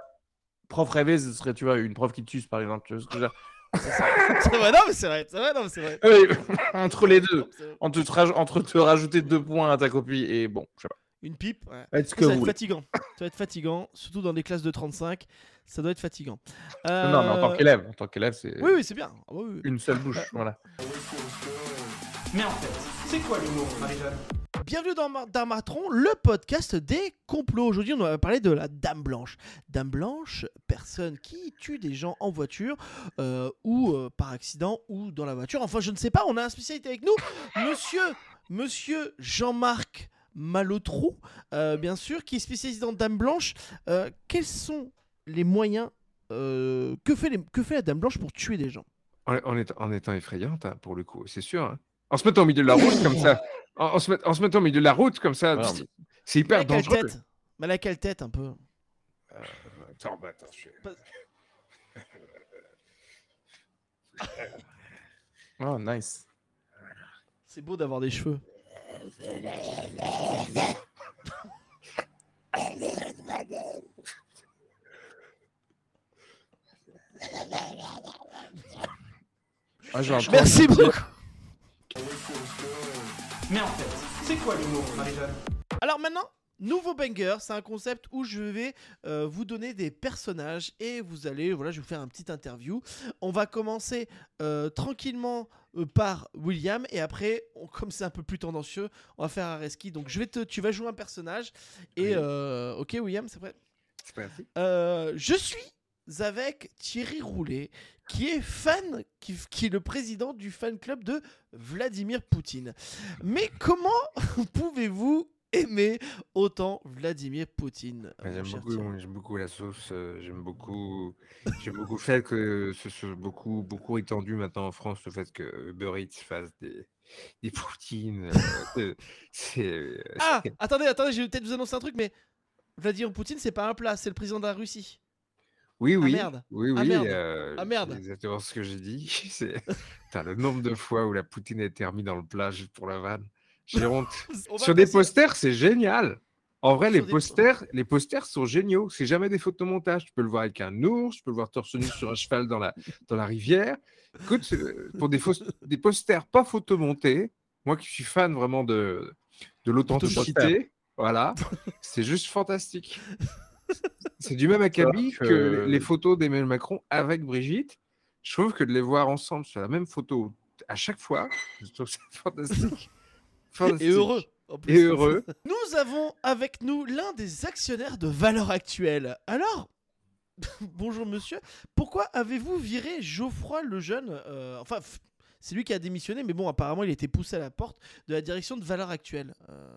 prof rêvé, ce serait, tu vois, une prof qui te tue, par exemple. Tu vois ce que je veux dire? C'est vrai, non, mais c'est vrai, c'est vrai, non, mais c'est vrai. Oui, entre les deux, entre te, raj- entre te rajouter deux points à ta copie et bon, je sais pas. Une pipe, ouais. Ce Ça que va vous être fatigant. Ça va être fatigant, surtout dans des classes de 35. Ça doit être fatigant. Non, mais en tant Euh, qu'élève, en tant qu'élève, c'est Oui, oui, c'est bien. Ah, oui, oui. une seule bouche. Voilà. Mais en fait, c'est quoi l'humour, Marie-Jeanne? Bienvenue dans Mar- Darmatron, le podcast des complots. Aujourd'hui, on va parler de la Dame Blanche. Dame Blanche, personne qui tue des gens en voiture euh, ou euh, par accident ou dans la voiture. Enfin, je ne sais pas. On a un spécialité avec nous, Monsieur, Monsieur Jean-Marc Malotrou, euh, bien sûr, qui est spécialisé en Dame Blanche. Euh, quels sont les moyens euh, que, fait les- que fait la Dame Blanche pour tuer des gens? En, en étant, en étant effrayante, hein, pour le coup, c'est sûr. hein. En se mettant au milieu de la route comme ça, en, en se met- en se mettant au milieu de la route comme ça, c'est- hyper dangereux. tête Mais à quelle tête un peu Attends, bah, attends, je- (laughs) Oh, nice. C'est beau d'avoir des cheveux. (laughs) Ah, un Merci beaucoup. Mais en fait, c'est quoi l'humour, Marie-Jeanne? Alors maintenant, nouveau banger, c'est un concept où je vais euh, vous donner des personnages et vous allez, voilà, je vais vous faire un petit interview. On va commencer euh, tranquillement euh, par William et après, on- (laughs) comme c'est un peu plus tendancieux, on va faire Areski. Donc je vais te, tu vas jouer un personnage et Oui. euh, ok William, c'est prêt. Euh, je suis avec Thierry Roulet, qui est fan, qui, qui est le président du fan club de Vladimir Poutine. Mais comment (laughs) pouvez-vous aimer autant Vladimir Poutine J'aime beaucoup, beaucoup la sauce. euh, j'aime beaucoup, j'aime beaucoup le fait que ce soit beaucoup, beaucoup étendu maintenant en France, le fait que Uber Eats fasse des, des poutines. euh, (laughs) euh, Ah, attendez, attendez, je vais peut-être vous annoncer un truc, mais Vladimir Poutine, c'est pas un plat, c'est le président de la Russie. Oui, oui. merde. Oui, Ah, oui. merde. euh, Ah, merde. Exactement ce que j'ai dit. (laughs) C'est (laughs) Putain, le nombre de fois où la poutine a été remise dans le plat juste pour la vanne. J'ai (laughs) honte. On va Sur des passer- posters, c'est génial. En vrai, les Sur des- posters, les posters sont géniaux. C'est jamais des photomontages. Tu peux le voir avec un ours, tu peux le voir torse nu sur un cheval dans la, dans la rivière. Écoute, euh, pour des, fausses- des posters pas photomontés, moi qui suis fan vraiment de, de l'authenticité, voilà, c'est juste fantastique. C'est du même acabit que- que les photos d'Emmanuel Macron avec Brigitte. Je trouve que de les voir ensemble sur la même photo à chaque fois, je trouve ça (laughs) fantastique. Et Fantastique. heureux. en plus. Et heureux. (laughs) Nous avons avec nous l'un des actionnaires de Valeur Actuelle. Alors, (laughs) bonjour monsieur, pourquoi avez-vous viré Geoffroy Lejeune euh, Enfin, c'est lui qui a démissionné, mais bon, apparemment, il a été poussé à la porte de la direction de Valeur Actuelle. Euh,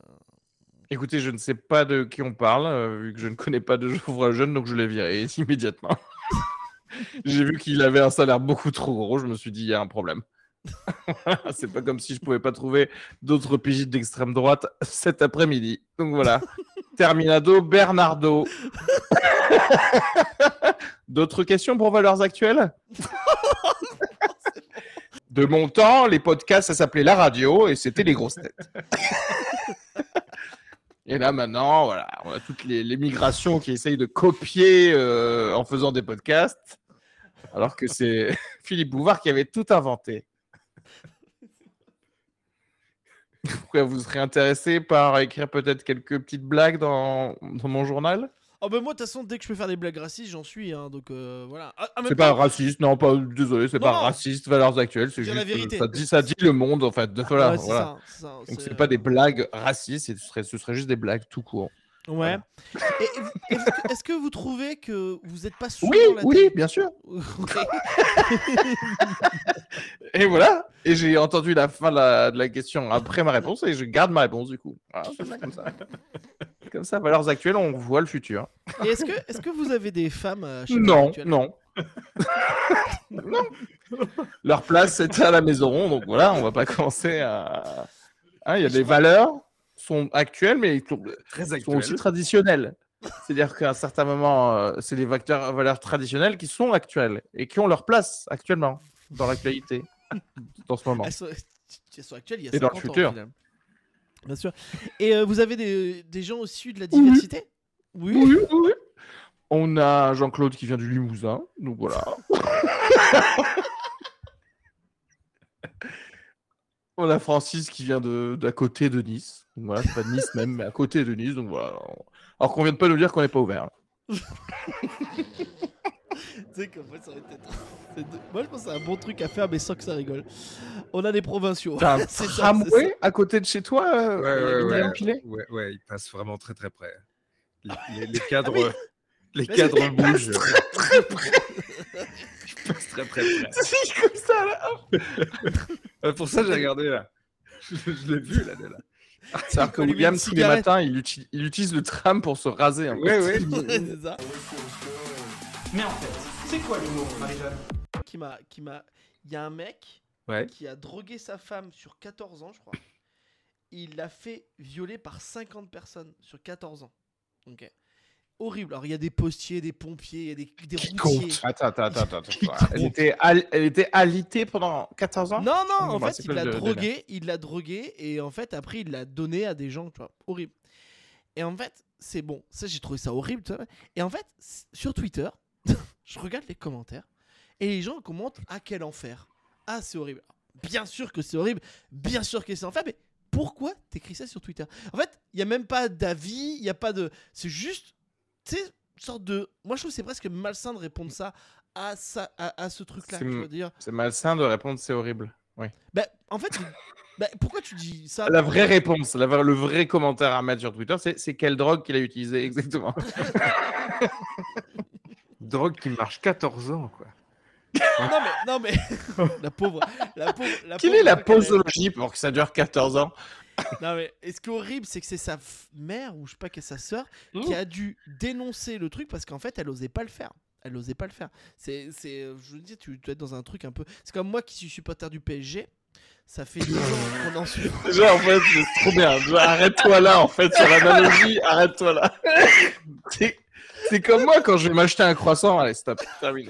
Écoutez, je ne sais pas de qui on parle, euh, vu que je ne connais pas de (laughs) Geoffroy Lejeune, donc je l'ai viré (laughs) immédiatement. (laughs) J'ai vu qu'il avait un salaire beaucoup trop gros, je me suis dit, il y a un problème. c'est pas comme si je pouvais pas trouver d'autres pigistes d'extrême droite cet après-midi. Donc voilà. Terminado Bernardo. D'autres questions pour Valeurs Actuelles? De mon temps, les podcasts, ça s'appelait la radio et c'était les grosses têtes. Et là maintenant, voilà, on a toutes les, migrations qui essayent de copier euh, en faisant des podcasts, alors que c'est (laughs) Philippe Bouvard qui avait tout inventé. Vous serez intéressé par écrire peut-être quelques petites blagues dans mon journal? Oh bah moi de toute façon dès que je peux faire des blagues racistes j'en suis hein, donc euh, voilà. Ah, ah, C'est pas raciste, non, pas désolé, c'est pas raciste, valeurs actuelles, c'est juste la vérité. euh, ça dit ça dit le monde en fait. de- voilà, Ouais, c'est voilà. ça, c'est ça, Donc c'est, c'est pas des euh, blagues racistes, ce serait, ce serait juste des blagues tout court. Ouais. Est-ce que- vous trouvez que vous n'êtes pas souvent Oui, la oui, bien sûr. (laughs) Et voilà. Et j'ai entendu la fin de la, de la question après ma réponse et je garde ma réponse du coup. Voilà, c'est ça comme ça. Comme ça, valeurs actuelles, on voit le futur. Et est-ce que, est que vous avez des femmes euh, chez vous Non, non. (laughs) non. Leur place, c'était à la maison, donc voilà, on va pas commencer à. Hein, Il y a des valeurs sont actuelles, mais ils sont, Très ils sont aussi traditionnelles. C'est-à-dire qu'à un certain moment, euh, c'est des facteurs, valeurs traditionnelles qui sont actuelles et qui ont leur place actuellement dans l'actualité, (laughs) dans ce moment. Elles sont, elles sont actuelles il y a Et dans le 50 ans, au futur. Bien sûr. Et euh, vous avez des, des gens issus de la diversité? Oui. Oui, oui, oui. On a Jean-Claude qui vient du Limousin, donc voilà. (laughs) On a Francis qui vient de d'à côté de Nice. Donc voilà, c'est pas de Nice même, mais à côté de Nice. Donc voilà. Alors qu'on vient de pas nous dire qu'on n'est pas ouvert. (laughs) Tu sais qu'en fait, ça aurait été trop- c'est de- Moi, je pense que c'est un bon truc à faire, mais sans que ça rigole. On a des provinciaux. T'as un (laughs) ça, tramway à côté de chez toi, euh, Ouais, ouais, ouais. Il passe vraiment très très près. Les, les- les cadres, les Mais cadres bougent. Il passe (laughs) très très près. (laughs) Si, comme ça là. (laughs) Pour ça, j'ai regardé là. Je, je l'ai vu là. de là. C'est-à-dire que William, tous les matins, il, uti- il utilise le tram pour se raser. en fait. Ouais, ouais. c'est ça. Mais en fait, c'est quoi l'humour, Marie-Jeanne? Qui m'a, qui m'a. Il y a un mec Ouais. qui a drogué sa femme sur 14 ans, je crois. Il l'a fait violer par 50 personnes sur 14 ans. Ok. Horrible. Alors il y a des postiers, des pompiers, il y a des, des Qui routiers. compte Attends, attends, attends, attends. attends. Elle était, al- elle était alitée pendant 14 ans? Non, non, en Bah, fait, c'est il l'a de- de drogué, il l'a drogué, et en fait, après, il l'a donné à des gens, tu vois. Horrible. Et en fait, c'est bon. Ça, j'ai trouvé ça horrible, tu vois. Et en fait, s- sur Twitter, (laughs) je regarde les commentaires, et les gens commentent Ah, quel enfer. Ah, c'est horrible. Bien sûr que c'est horrible, bien sûr que c'est enfer, mais pourquoi t'écris ça sur Twitter? En fait, il n'y a même pas d'avis, il n'y a pas de. C'est juste, tu sais, sorte de. Moi, je trouve que c'est presque malsain de répondre ça à, ça, à, à ce truc-là. C'est dire. Malsain de répondre c'est horrible. Bah, en fait, bah, pourquoi tu dis ça? La vraie réponse, la le vrai commentaire à mettre sur Twitter, c'est quelle drogue qu'il a utilisé exactement. (laughs) Drogue qui marche 14 ans, quoi. Non mais, non mais, (laughs) la pauvre, la pauvre, la Quelle pauvre est la posologie pour que ça dure 14 ans? Non mais, et ce qui est horrible, c'est que c'est sa mère ou je sais pas quelle sa sœur Mmh. qui a dû dénoncer le truc parce qu'en fait, elle osait pas le faire. Elle osait pas le faire. C'est, c'est, je veux dire, tu dois être dans un truc un peu. C'est comme moi qui suis supporter du PSG. Ça fait 10 ans qu'on en suit. (laughs) Déjà, en fait, c'est trop bien. Arrête-toi là, en fait, sur l'analogie, arrête-toi là. (laughs) C'est c'est comme moi quand je vais m'acheter un croissant. Allez, stop, terminé.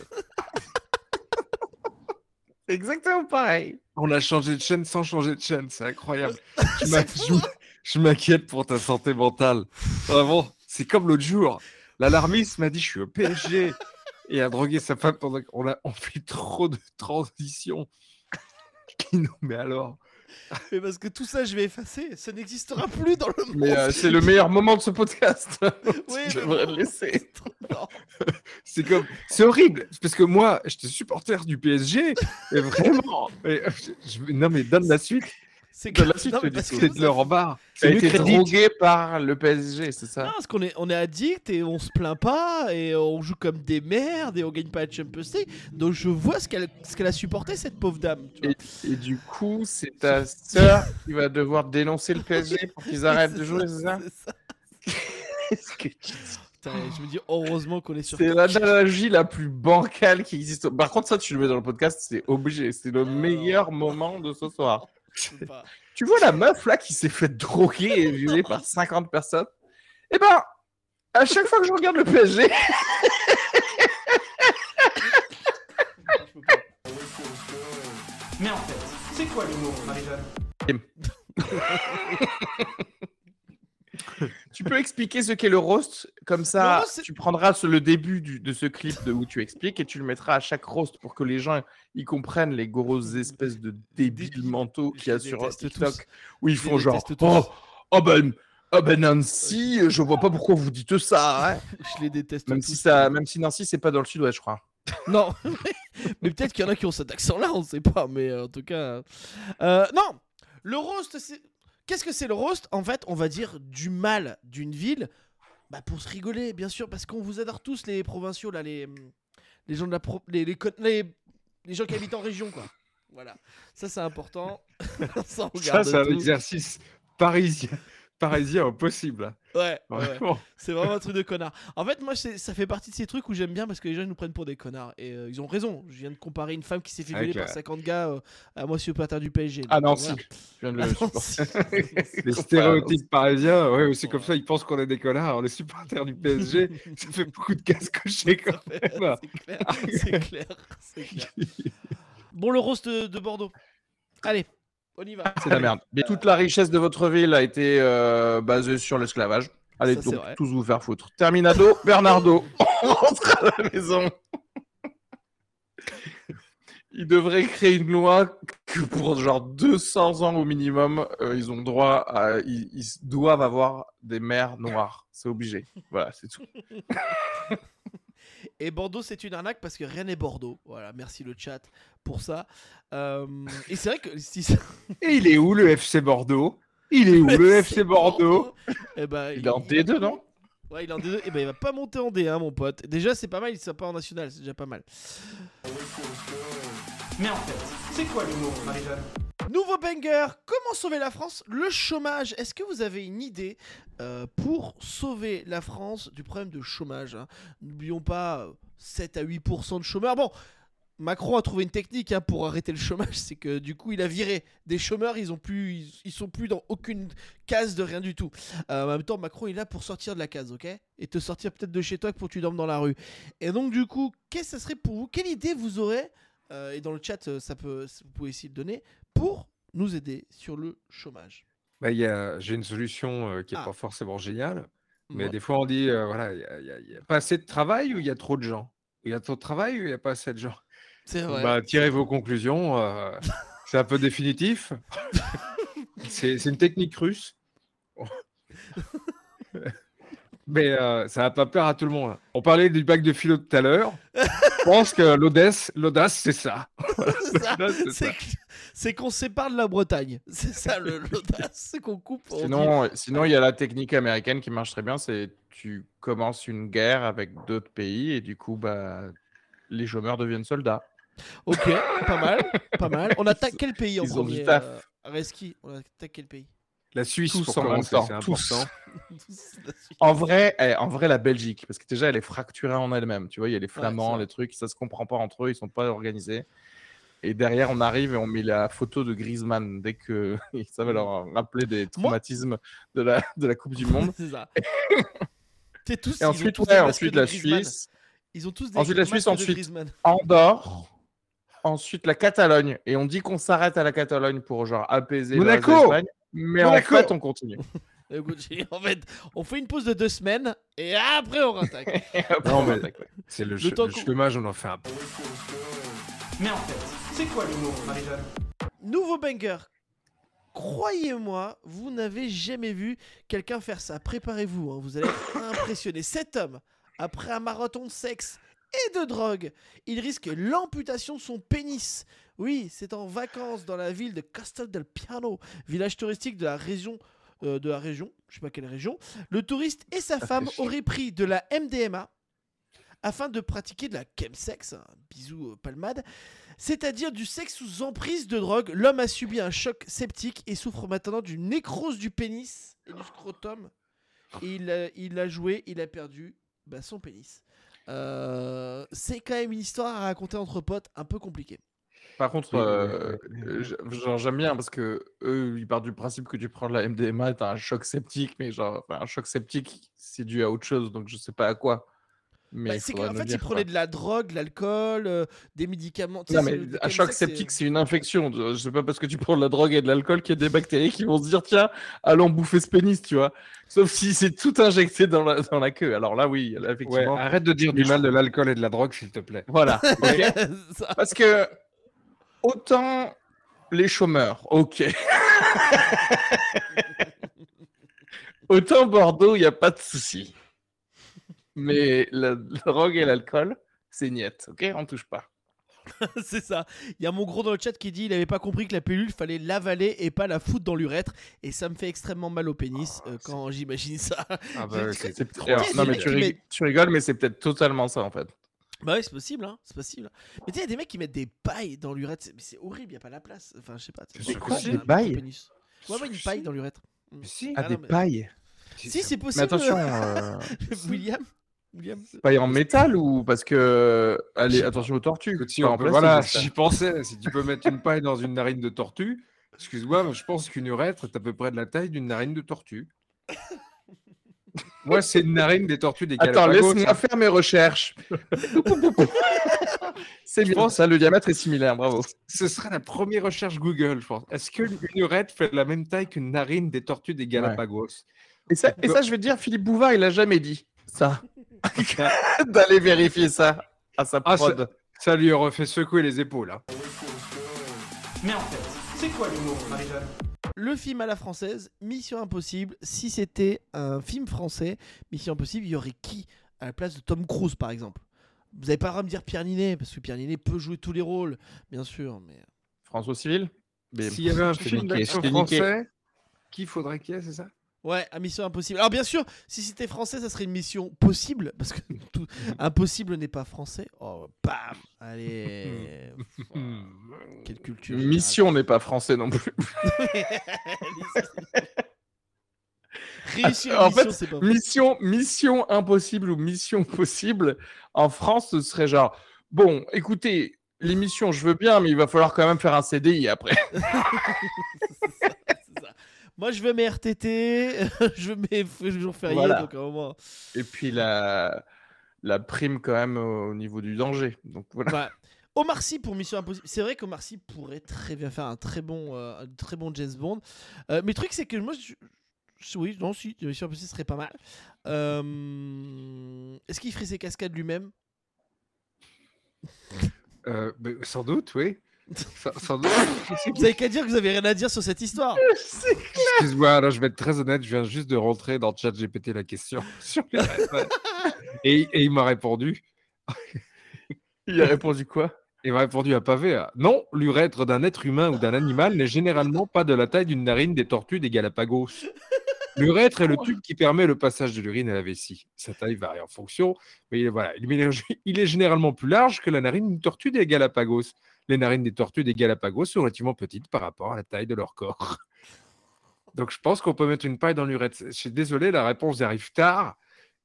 C'est exactement pareil. On a changé de chaîne sans changer de chaîne, c'est incroyable. (laughs) Je m'inquiète pour ta santé mentale. Vraiment, c'est comme l'autre jour. L'alarmiste m'a dit je suis au PSG et a drogué sa femme pendant qu'on a on fait trop de transitions. (laughs) mais alors (laughs) Mais parce que tout ça, je vais effacer. Ça n'existera plus dans le monde. Mais euh, c'est le meilleur moment de ce podcast. (laughs) Oui, (laughs) je devrais le laisser. C'est comme, c'est horrible, parce que moi, j'étais supporter du PSG, et vraiment, je- non mais donne la suite, C'est que- c'est de ça leur bar. Tu C'est as mieux été drogué par le PSG, c'est ça? Non, parce qu'on est, on est addict et on se plaint pas et on joue comme des merdes et on gagne pas la Champions League. Donc je vois ce qu'elle ce qu'elle a supporté cette pauvre dame. tu vois. Et du coup, c'est ta sœur qui va devoir dénoncer le PSG pour qu'ils arrêtent de jouer, c'est ça? C'est ça. (laughs) Qu'est-ce que tu dis? Je me dis heureusement qu'on est sur. C'est l'analogie la plus bancale qui existe. Par contre, ça, tu le mets dans le podcast, c'est obligé. C'est le meilleur moment de ce soir. (laughs) Tu vois la meuf là qui s'est fait droguer et violer par 50 personnes? Eh ben, à chaque fois que je regarde le PSG. (laughs) Mais en fait, c'est quoi l'humour, Marie-Jeanne? (laughs) tu peux expliquer ce qu'est le roast? Comme ça, tu prendras le début de ce clip de où tu expliques et tu le mettras à chaque roast pour que les gens y comprennent les grosses espèces de débiles mentaux qu'il y a sur TikTok où ils font genre oh, oh, ben oh ben Nancy, je vois pas pourquoi vous dites ça. Hein. (laughs) je les déteste. Même si ça, même si Nancy c'est pas dans le sud-ouest, je crois. (laughs) Non, (laughs) mais peut-être qu'il y en a qui ont cet accent-là, on sait pas. Mais en tout cas, euh, non. Le roast, c'est Qu'est-ce que c'est le roast? En fait, on va dire du mal d'une ville. Bah, pour se rigoler, bien sûr, parce qu'on vous adore tous, les provinciaux, là, les, les gens de la les, les, gens qui habitent en région, quoi. Voilà, ça c'est important. (laughs) ça, c'est un exercice parisien parisien impossible. Ouais, c'est vraiment un truc de connard. En fait, moi, ça fait partie de ces trucs où j'aime bien parce que les gens nous prennent pour des connards. Et euh, ils ont raison. Je viens de comparer une femme qui s'est fait violer par 50 gars euh, à moi, supporter du PSG. Ah non, si. Je viens de le (laughs) Les stéréotypes parisiens, ouais, c'est comme ça, ils pensent qu'on est des connards. On est supporters du PSG, (laughs) ça fait beaucoup de casse cochés quand même. C'est clair, c'est clair. (laughs) Bon, le roast de Bordeaux. Allez, on y va. C'est la merde. Mais toute la richesse de votre ville a été euh, basée sur l'esclavage. Allez, donc, tous vous faire foutre. Terminado, Bernardo, (laughs) on rentre à la maison. Ils devraient créer une loi que pour genre 200 ans au minimum, euh, ils ont droit à, ils, ils, doivent avoir des mères noires. C'est obligé. Voilà, c'est tout. (laughs) Et Bordeaux, c'est une arnaque parce que rien n'est Bordeaux. Voilà, merci le chat pour ça. Euh, et c'est vrai que Et il est où le FC Bordeaux? Il est où le (laughs) FC Bordeaux, eh ben, il, est en D2, non? Ouais, il est en D2. Et eh ben, il va pas monter en D1, mon pote. Déjà, c'est pas mal, il sera pas en national, c'est déjà pas mal. Mais en fait, c'est quoi l'humour, Marie-Jeanne? Nouveau banger, comment sauver la France? Le chômage. Est-ce que vous avez une idée euh, pour sauver la France du problème de chômage hein? N'oublions pas 7 euh, à 8% de chômeurs. Bon, Macron a trouvé une technique hein, pour arrêter le chômage, c'est que du coup il a viré des chômeurs, ils ont plus, ils, sont plus dans aucune case de rien du tout. Euh, en même temps, Macron est là pour sortir de la case, ok? Et te sortir peut-être de chez toi pour que tu dormes dans la rue. Et donc du coup, qu'est-ce que ça serait pour vous? Quelle idée vous aurez Et dans le chat, ça peut, vous pouvez essayer de donner pour nous aider sur le chômage bah, J'ai une solution qui n'est ah. pas forcément géniale, mais des fois on dit voilà, il n'y a, pas assez de travail ou il y a trop de gens? Il y a trop de travail ou il n'y a pas assez de gens? C'est vrai. Bah, tirez vos conclusions. (laughs) c'est un peu définitif. (laughs) c'est une technique russe. (laughs) Mais euh, ça n'a pas peur à tout le monde. On parlait du bac de philo tout à l'heure. Je pense que l'audace, l'audace, c'est ça. (laughs) c'est qu'on sépare de la Bretagne. (laughs) C'est ça l'audace, c'est qu'on coupe. Sinon, sinon il y a la technique américaine qui marche très bien. C'est tu commences une guerre avec d'autres pays et du coup, bah, les chômeurs deviennent soldats. Ok, pas mal, pas mal. On (laughs) attaque quel pays en premier euh, Reski, on attaque quel pays? La Suisse, tous en même temps. Tous. (laughs) en, vrai, eh, en vrai, la Belgique, parce que déjà, elle est fracturée en elle-même. Tu vois, il y a les Flamands, les trucs, ça se comprend pas entre eux, ils sont pas organisés. Et derrière, on arrive et on met la photo de Griezmann dès que (laughs) ça va leur rappeler des traumatismes de, la, de la Coupe du Monde. (laughs) C'est ça. tous, et ensuite, ouais, ensuite la Suisse. Ils ont tous des ensuite la Suisse, ensuite Andorre ensuite la Catalogne et on dit qu'on s'arrête à la Catalogne pour genre apaiser Monaco mais en fait, on continue. (laughs) en fait, on fait une pause de deux semaines et après on rattaque. (laughs) non, mais c'est le, le, chômage, on en fait un peu. Mais en fait, c'est quoi l'humour, Marie-Jeanne? Nouveau banger. Croyez-moi, vous n'avez jamais vu quelqu'un faire ça. Préparez-vous, hein, vous allez être (laughs) impressionné. Cet homme, après un marathon de sexe et de drogue, il risque l'amputation de son pénis oui, c'est en vacances dans la ville de Castel del Piano, village touristique de la région euh, de la région, je sais pas quelle région. Le touriste et sa femme auraient pris de la MDMA afin de pratiquer de la chemsex, un bisou euh, palmade, c'est-à-dire du sexe sous emprise de drogue. L'homme a subi un choc septique et souffre maintenant d'une nécrose du pénis et du scrotum. il, a, il a joué, il a perdu bah, son pénis. Euh, c'est quand même une histoire à raconter entre potes un peu compliquée. Par contre, euh, genre, j'aime bien parce que eux, ils partent du principe que tu prends de la MDMA, t'as un choc sceptique, mais genre, un choc sceptique, c'est dû à autre chose, donc je sais pas à quoi. Mais bah, c'est qu'en fait, ils prenaient de la drogue, de l'alcool, euh, des médicaments. Non, c'est mais un choc ça que septique, c'est- une infection. Je sais pas parce que tu prends de la drogue et de l'alcool qu'il y a des bactéries qui vont se dire tiens, allons bouffer ce pénis, tu vois. Sauf si c'est tout injecté dans la, dans la queue. Alors là, oui, là, Ouais, effectivement. arrête de dire du mal de l'alcool et de la drogue, s'il te plaît. Voilà. (laughs) (laughs) Parce que autant les chômeurs, ok. (laughs) autant Bordeaux, il n'y a pas de souci. Mais la, drogue et l'alcool, c'est niette, ok? On touche pas. (laughs) c'est ça. Il y a mon gros dans le chat qui dit il avait pas compris que la pilule fallait l'avaler et pas la foutre dans l'urètre et ça me fait extrêmement mal au pénis Ah, euh, quand j'imagine ça. Ah (laughs) bah, non, mais rig- tu rigoles, mais c'est peut-être totalement ça en fait. Bah ouais, c'est possible, hein, c'est possible. Mais tu sais, il y a des mecs qui mettent des pailles dans l'urètre, c'est- mais c'est horrible, il y a pas la place. Enfin, je sais pas. C'est quoi, gros pailles. Ouais, ouais, une paille dans l'urètre. Mm. Mais si, Ah, non, mais- pailles. (laughs) Si, c'est Mais possible. attention, euh, (laughs) William William pailles en métal ou parce que. Allez, attention aux tortues. Si on peut- voilà, j'y pensais. Si tu peux mettre une paille dans une narine de tortue, excuse-moi, mais je pense qu'une urètre est à peu près de la taille d'une narine de tortue. Moi, c'est une narine des tortues des Attends, Galapagos. laisse-moi faire mes recherches. (laughs) c'est bien, ça, le diamètre est similaire, bravo. Ce serait la première recherche Google, je pense. Est-ce qu'une urètre fait la même taille qu'une narine des tortues des Galapagos Et ça, et ça, je vais te dire, Philippe Bouvard, il a jamais dit ça. (laughs) D'aller vérifier ça à sa Ah, prod. Ça lui aurait fait secouer les épaules. hein. Mais en fait, c'est quoi l'humour, Marie-Jeanne? Le film à la française, Mission Impossible. Si c'était un film français, Mission Impossible, il y aurait qui à la place de Tom Cruise, par exemple? Vous n'avez pas le droit de me dire Pierre Ninet, parce que Pierre Ninet peut jouer tous les rôles, bien sûr. Mais François Civil? S'il y avait un film d'action français, qui faudrait qu'il y ait, c'est ça? Ouais, à Mission Impossible. Alors bien sûr, si c'était français, ça serait une mission possible, parce que (laughs) tout impossible n'est pas français. Oh, bam Allez Quelle culture Mission n'est pas français non plus. (laughs) Réussir En mission, fait, pas. Mission, mission impossible ou mission possible, en France, ce serait genre, bon, écoutez, l'émission, je veux bien, mais il va falloir quand même faire un CDI après. (laughs) Moi, je veux mes RTT, (laughs) je veux mes jours fériés, Voilà. donc à un moment. Et puis la, la prime quand même au, au niveau du danger. Donc voilà. Voilà. Omar Sy pour Mission Impossible. C'est vrai qu'Omar Sy pourrait très bien faire un très bon, euh, un très bon James Bond. Euh, mais le truc, c'est que moi, je- oui, non, si, Mission Impossible serait pas mal. Euh, Est-ce qu'il ferait ses cascades lui-même? Euh, ben, Sans doute, oui. Sans, sans doute. Vous avez qu'à dire que vous avez rien à dire sur cette histoire. (laughs) Excuse-moi, là, je vais être très honnête, je viens juste de rentrer dans le chat GPT la question (laughs) sur les (laughs) et, et il m'a répondu. Il a répondu quoi? Il m'a répondu à pavé. Non, l'urètre d'un être humain ou d'un animal n'est généralement pas de la taille d'une narine des tortues des Galapagos. L'urètre est le tube qui permet le passage de l'urine à la vessie. Sa taille varie en fonction, mais il est, voilà, (laughs) il est- généralement plus large que la narine d'une tortue des Galapagos. Les narines des tortues des Galapagos sont relativement petites par rapport à la taille de leur corps. (laughs) Donc je pense qu'on peut mettre une paille dans l'urètre. Je suis désolé, la réponse arrive tard,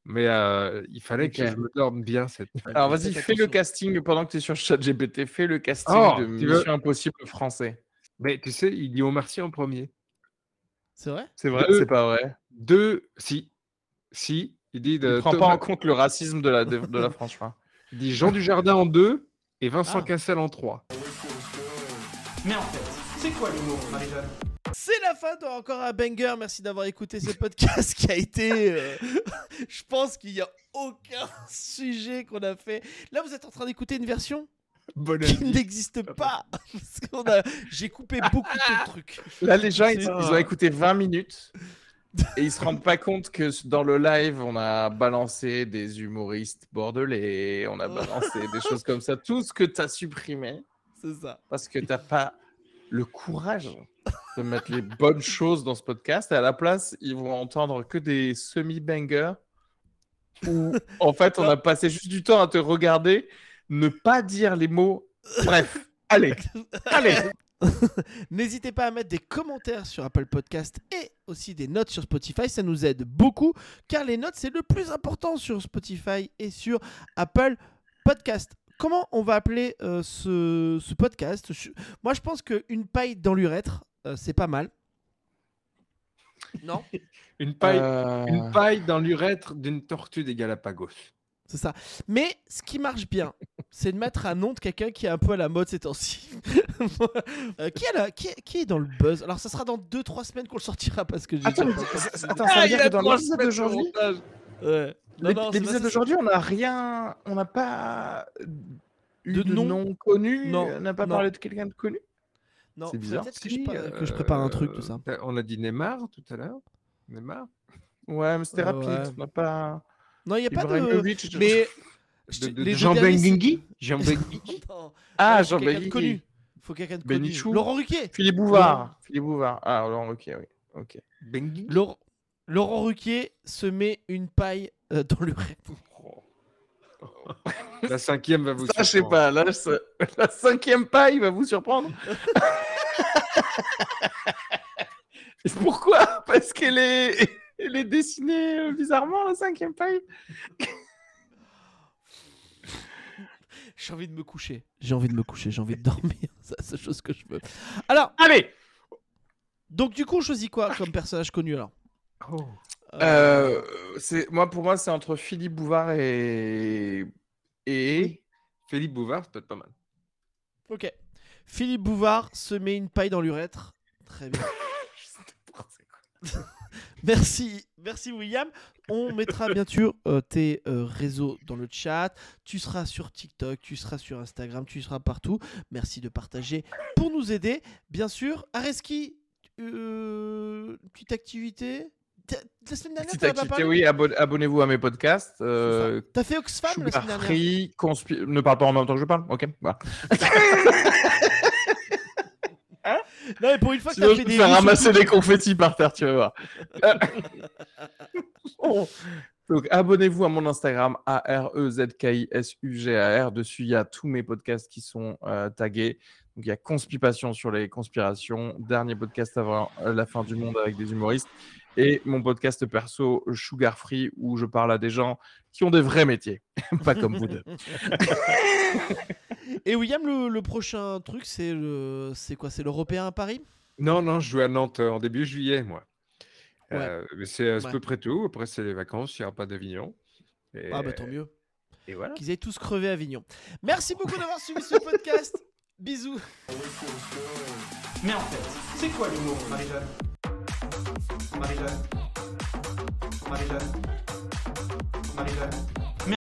mais euh, il fallait que je me dorme bien cette nuit. Alors vas-y, fais le casting pendant que tu es sur ChatGPT. Fais le casting Oh, de veux- Mission Impossible français. Mais tu sais, il dit Omar Sy en premier. C'est vrai? C'est vrai, c'est pas vrai. Deux, si, si, il dit, Il de prend pas en compte le racisme de la, de, de la France, je crois. il dit Jean Dujardin en deux et Vincent Ah. Cassel en trois. Mais en fait, c'est quoi l'humour, Marie-Jeanne? C'est la fin de encore un banger. Merci d'avoir écouté ce (laughs) podcast qui a été. euh, (laughs) je pense qu'il n'y a aucun sujet qu'on a fait. Là, vous êtes en train d'écouter une version? Bonne qui n'existe pas. (laughs) Parce qu'on a... J'ai coupé beaucoup de trucs. Là, les gens, ils, ont écouté 20 minutes et ils se rendent pas compte que dans le live, on a balancé des humoristes bordelais, on a balancé des (laughs) choses comme ça. Tout ce que tu as supprimé C'est ça. parce que t'as pas le courage de mettre les bonnes choses dans ce podcast. Et à la place, ils vont entendre que des semi-bangers où, en fait, on a passé juste du temps à te regarder, ne pas dire les mots. Bref, allez, allez. (laughs) N'hésitez pas à mettre des commentaires sur Apple Podcast et aussi des notes sur Spotify. Ça nous aide beaucoup car les notes, c'est le plus important sur Spotify et sur Apple Podcast. Comment on va appeler euh, ce, ce podcast? Je- Moi, je pense qu'une paille dans l'urètre, euh, c'est pas mal. Non? (laughs) Une paille, Euh, une paille dans l'urètre d'une tortue des Galapagos. C'est ça. Mais ce qui marche bien, c'est de mettre un nom de quelqu'un qui est un peu à la mode ces temps-ci. (laughs) Euh, qui, est là- qui, est, qui est dans le buzz? Alors, ça sera dans 2-3 semaines qu'on le sortira parce que j'ai Attends, mais attends, ça veut dire que dans l'épisode d'aujourd'hui, Ouais. L'épisode d'aujourd'hui, on n'a rien, on n'a pas eu De de, nom nom, connu, Non, on n'a pas non. parlé de quelqu'un de connu? Non, C'est bizarre. Peut-être que, Si, je pa- que je euh, prépare un truc, tout ça. t'as- On a dit Neymar tout à l'heure. Neymar? Ouais, mais c'était Euh, rapide, ouais. on n'a pas. Non, il n'y a pas de. Mais. (laughs) je- De- de- les deux Jean Benguigui (laughs) Jean Benguigui Ah, Jean quelqu'un de Benguigui. connu. Faut quelqu'un de connu. Benichou. Laurent Ruquier. Philippe Bouvard. Philippe Bouvard. Ah, Laurent Ruquier, oui. Ok. Benguigui Laurent... Laurent Ruquier se met une paille euh, dans l'urètre. (laughs) La cinquième va vous Ça, je sais surprendre. pas. Là, ça- la cinquième paille va vous surprendre. Pourquoi? Parce qu'elle est... Elle est dessinée euh, bizarrement, la cinquième paille. (laughs) J'ai envie de me coucher. J'ai envie de me coucher. J'ai envie de dormir. (laughs) C'est la seule chose que je veux. Alors, Allez donc du coup, on choisit quoi comme personnage connu alors? Oh. Euh, moi pour moi c'est entre Philippe Bouvard et et Philippe Bouvard, c'est peut-être pas mal. Ok. Philippe Bouvard se met une paille dans l'urètre. Très bien. (laughs) Merci, merci William. On mettra bien sûr euh, tes euh, réseaux dans le chat. Tu seras sur TikTok, tu seras sur Instagram, tu seras partout. Merci de partager pour nous aider. Bien sûr, Areski, euh, petite activité. La semaine dernière, petite activité oui abonne- abonnez-vous à mes podcasts euh, T'as fait Oxfam la Sugar semaine dernière Free conspi- ne parle pas en même temps que je parle ok voilà. (laughs) Non, mais pour une fois que Sinon, t'as je fait des. faire ramasser les confettis par terre, tu vas voir. (laughs) Oh. Donc, abonnez-vous à mon Instagram, E A-R-E-Z-K-I-S-U-G-A-R. Dessus, il y a tous mes podcasts qui sont euh, tagués. Donc, il y a Conspipation sur les conspirations, dernier podcast avant euh, la fin du monde avec des humoristes, et mon podcast perso, Sugar Free, où je parle à des gens qui ont des vrais métiers, (laughs) pas comme vous deux. (laughs) Et William, le, le prochain truc, c'est le, c'est quoi? C'est l'Européen à Paris? Non, non, je joue à Nantes euh, en début juillet, moi. Ouais. Euh, mais c'est Ouais. à peu près tout. Après, c'est les vacances, il n'y aura pas d'Avignon. Et, Ah bah tant mieux. et voilà. Qu'ils aient tous crevé à Avignon. Merci beaucoup d'avoir suivi ce podcast. Bisous. Mais en fait, c'est quoi l'humour, Marie-Jeanne. Marie-Jeanne. Marie-Jeanne.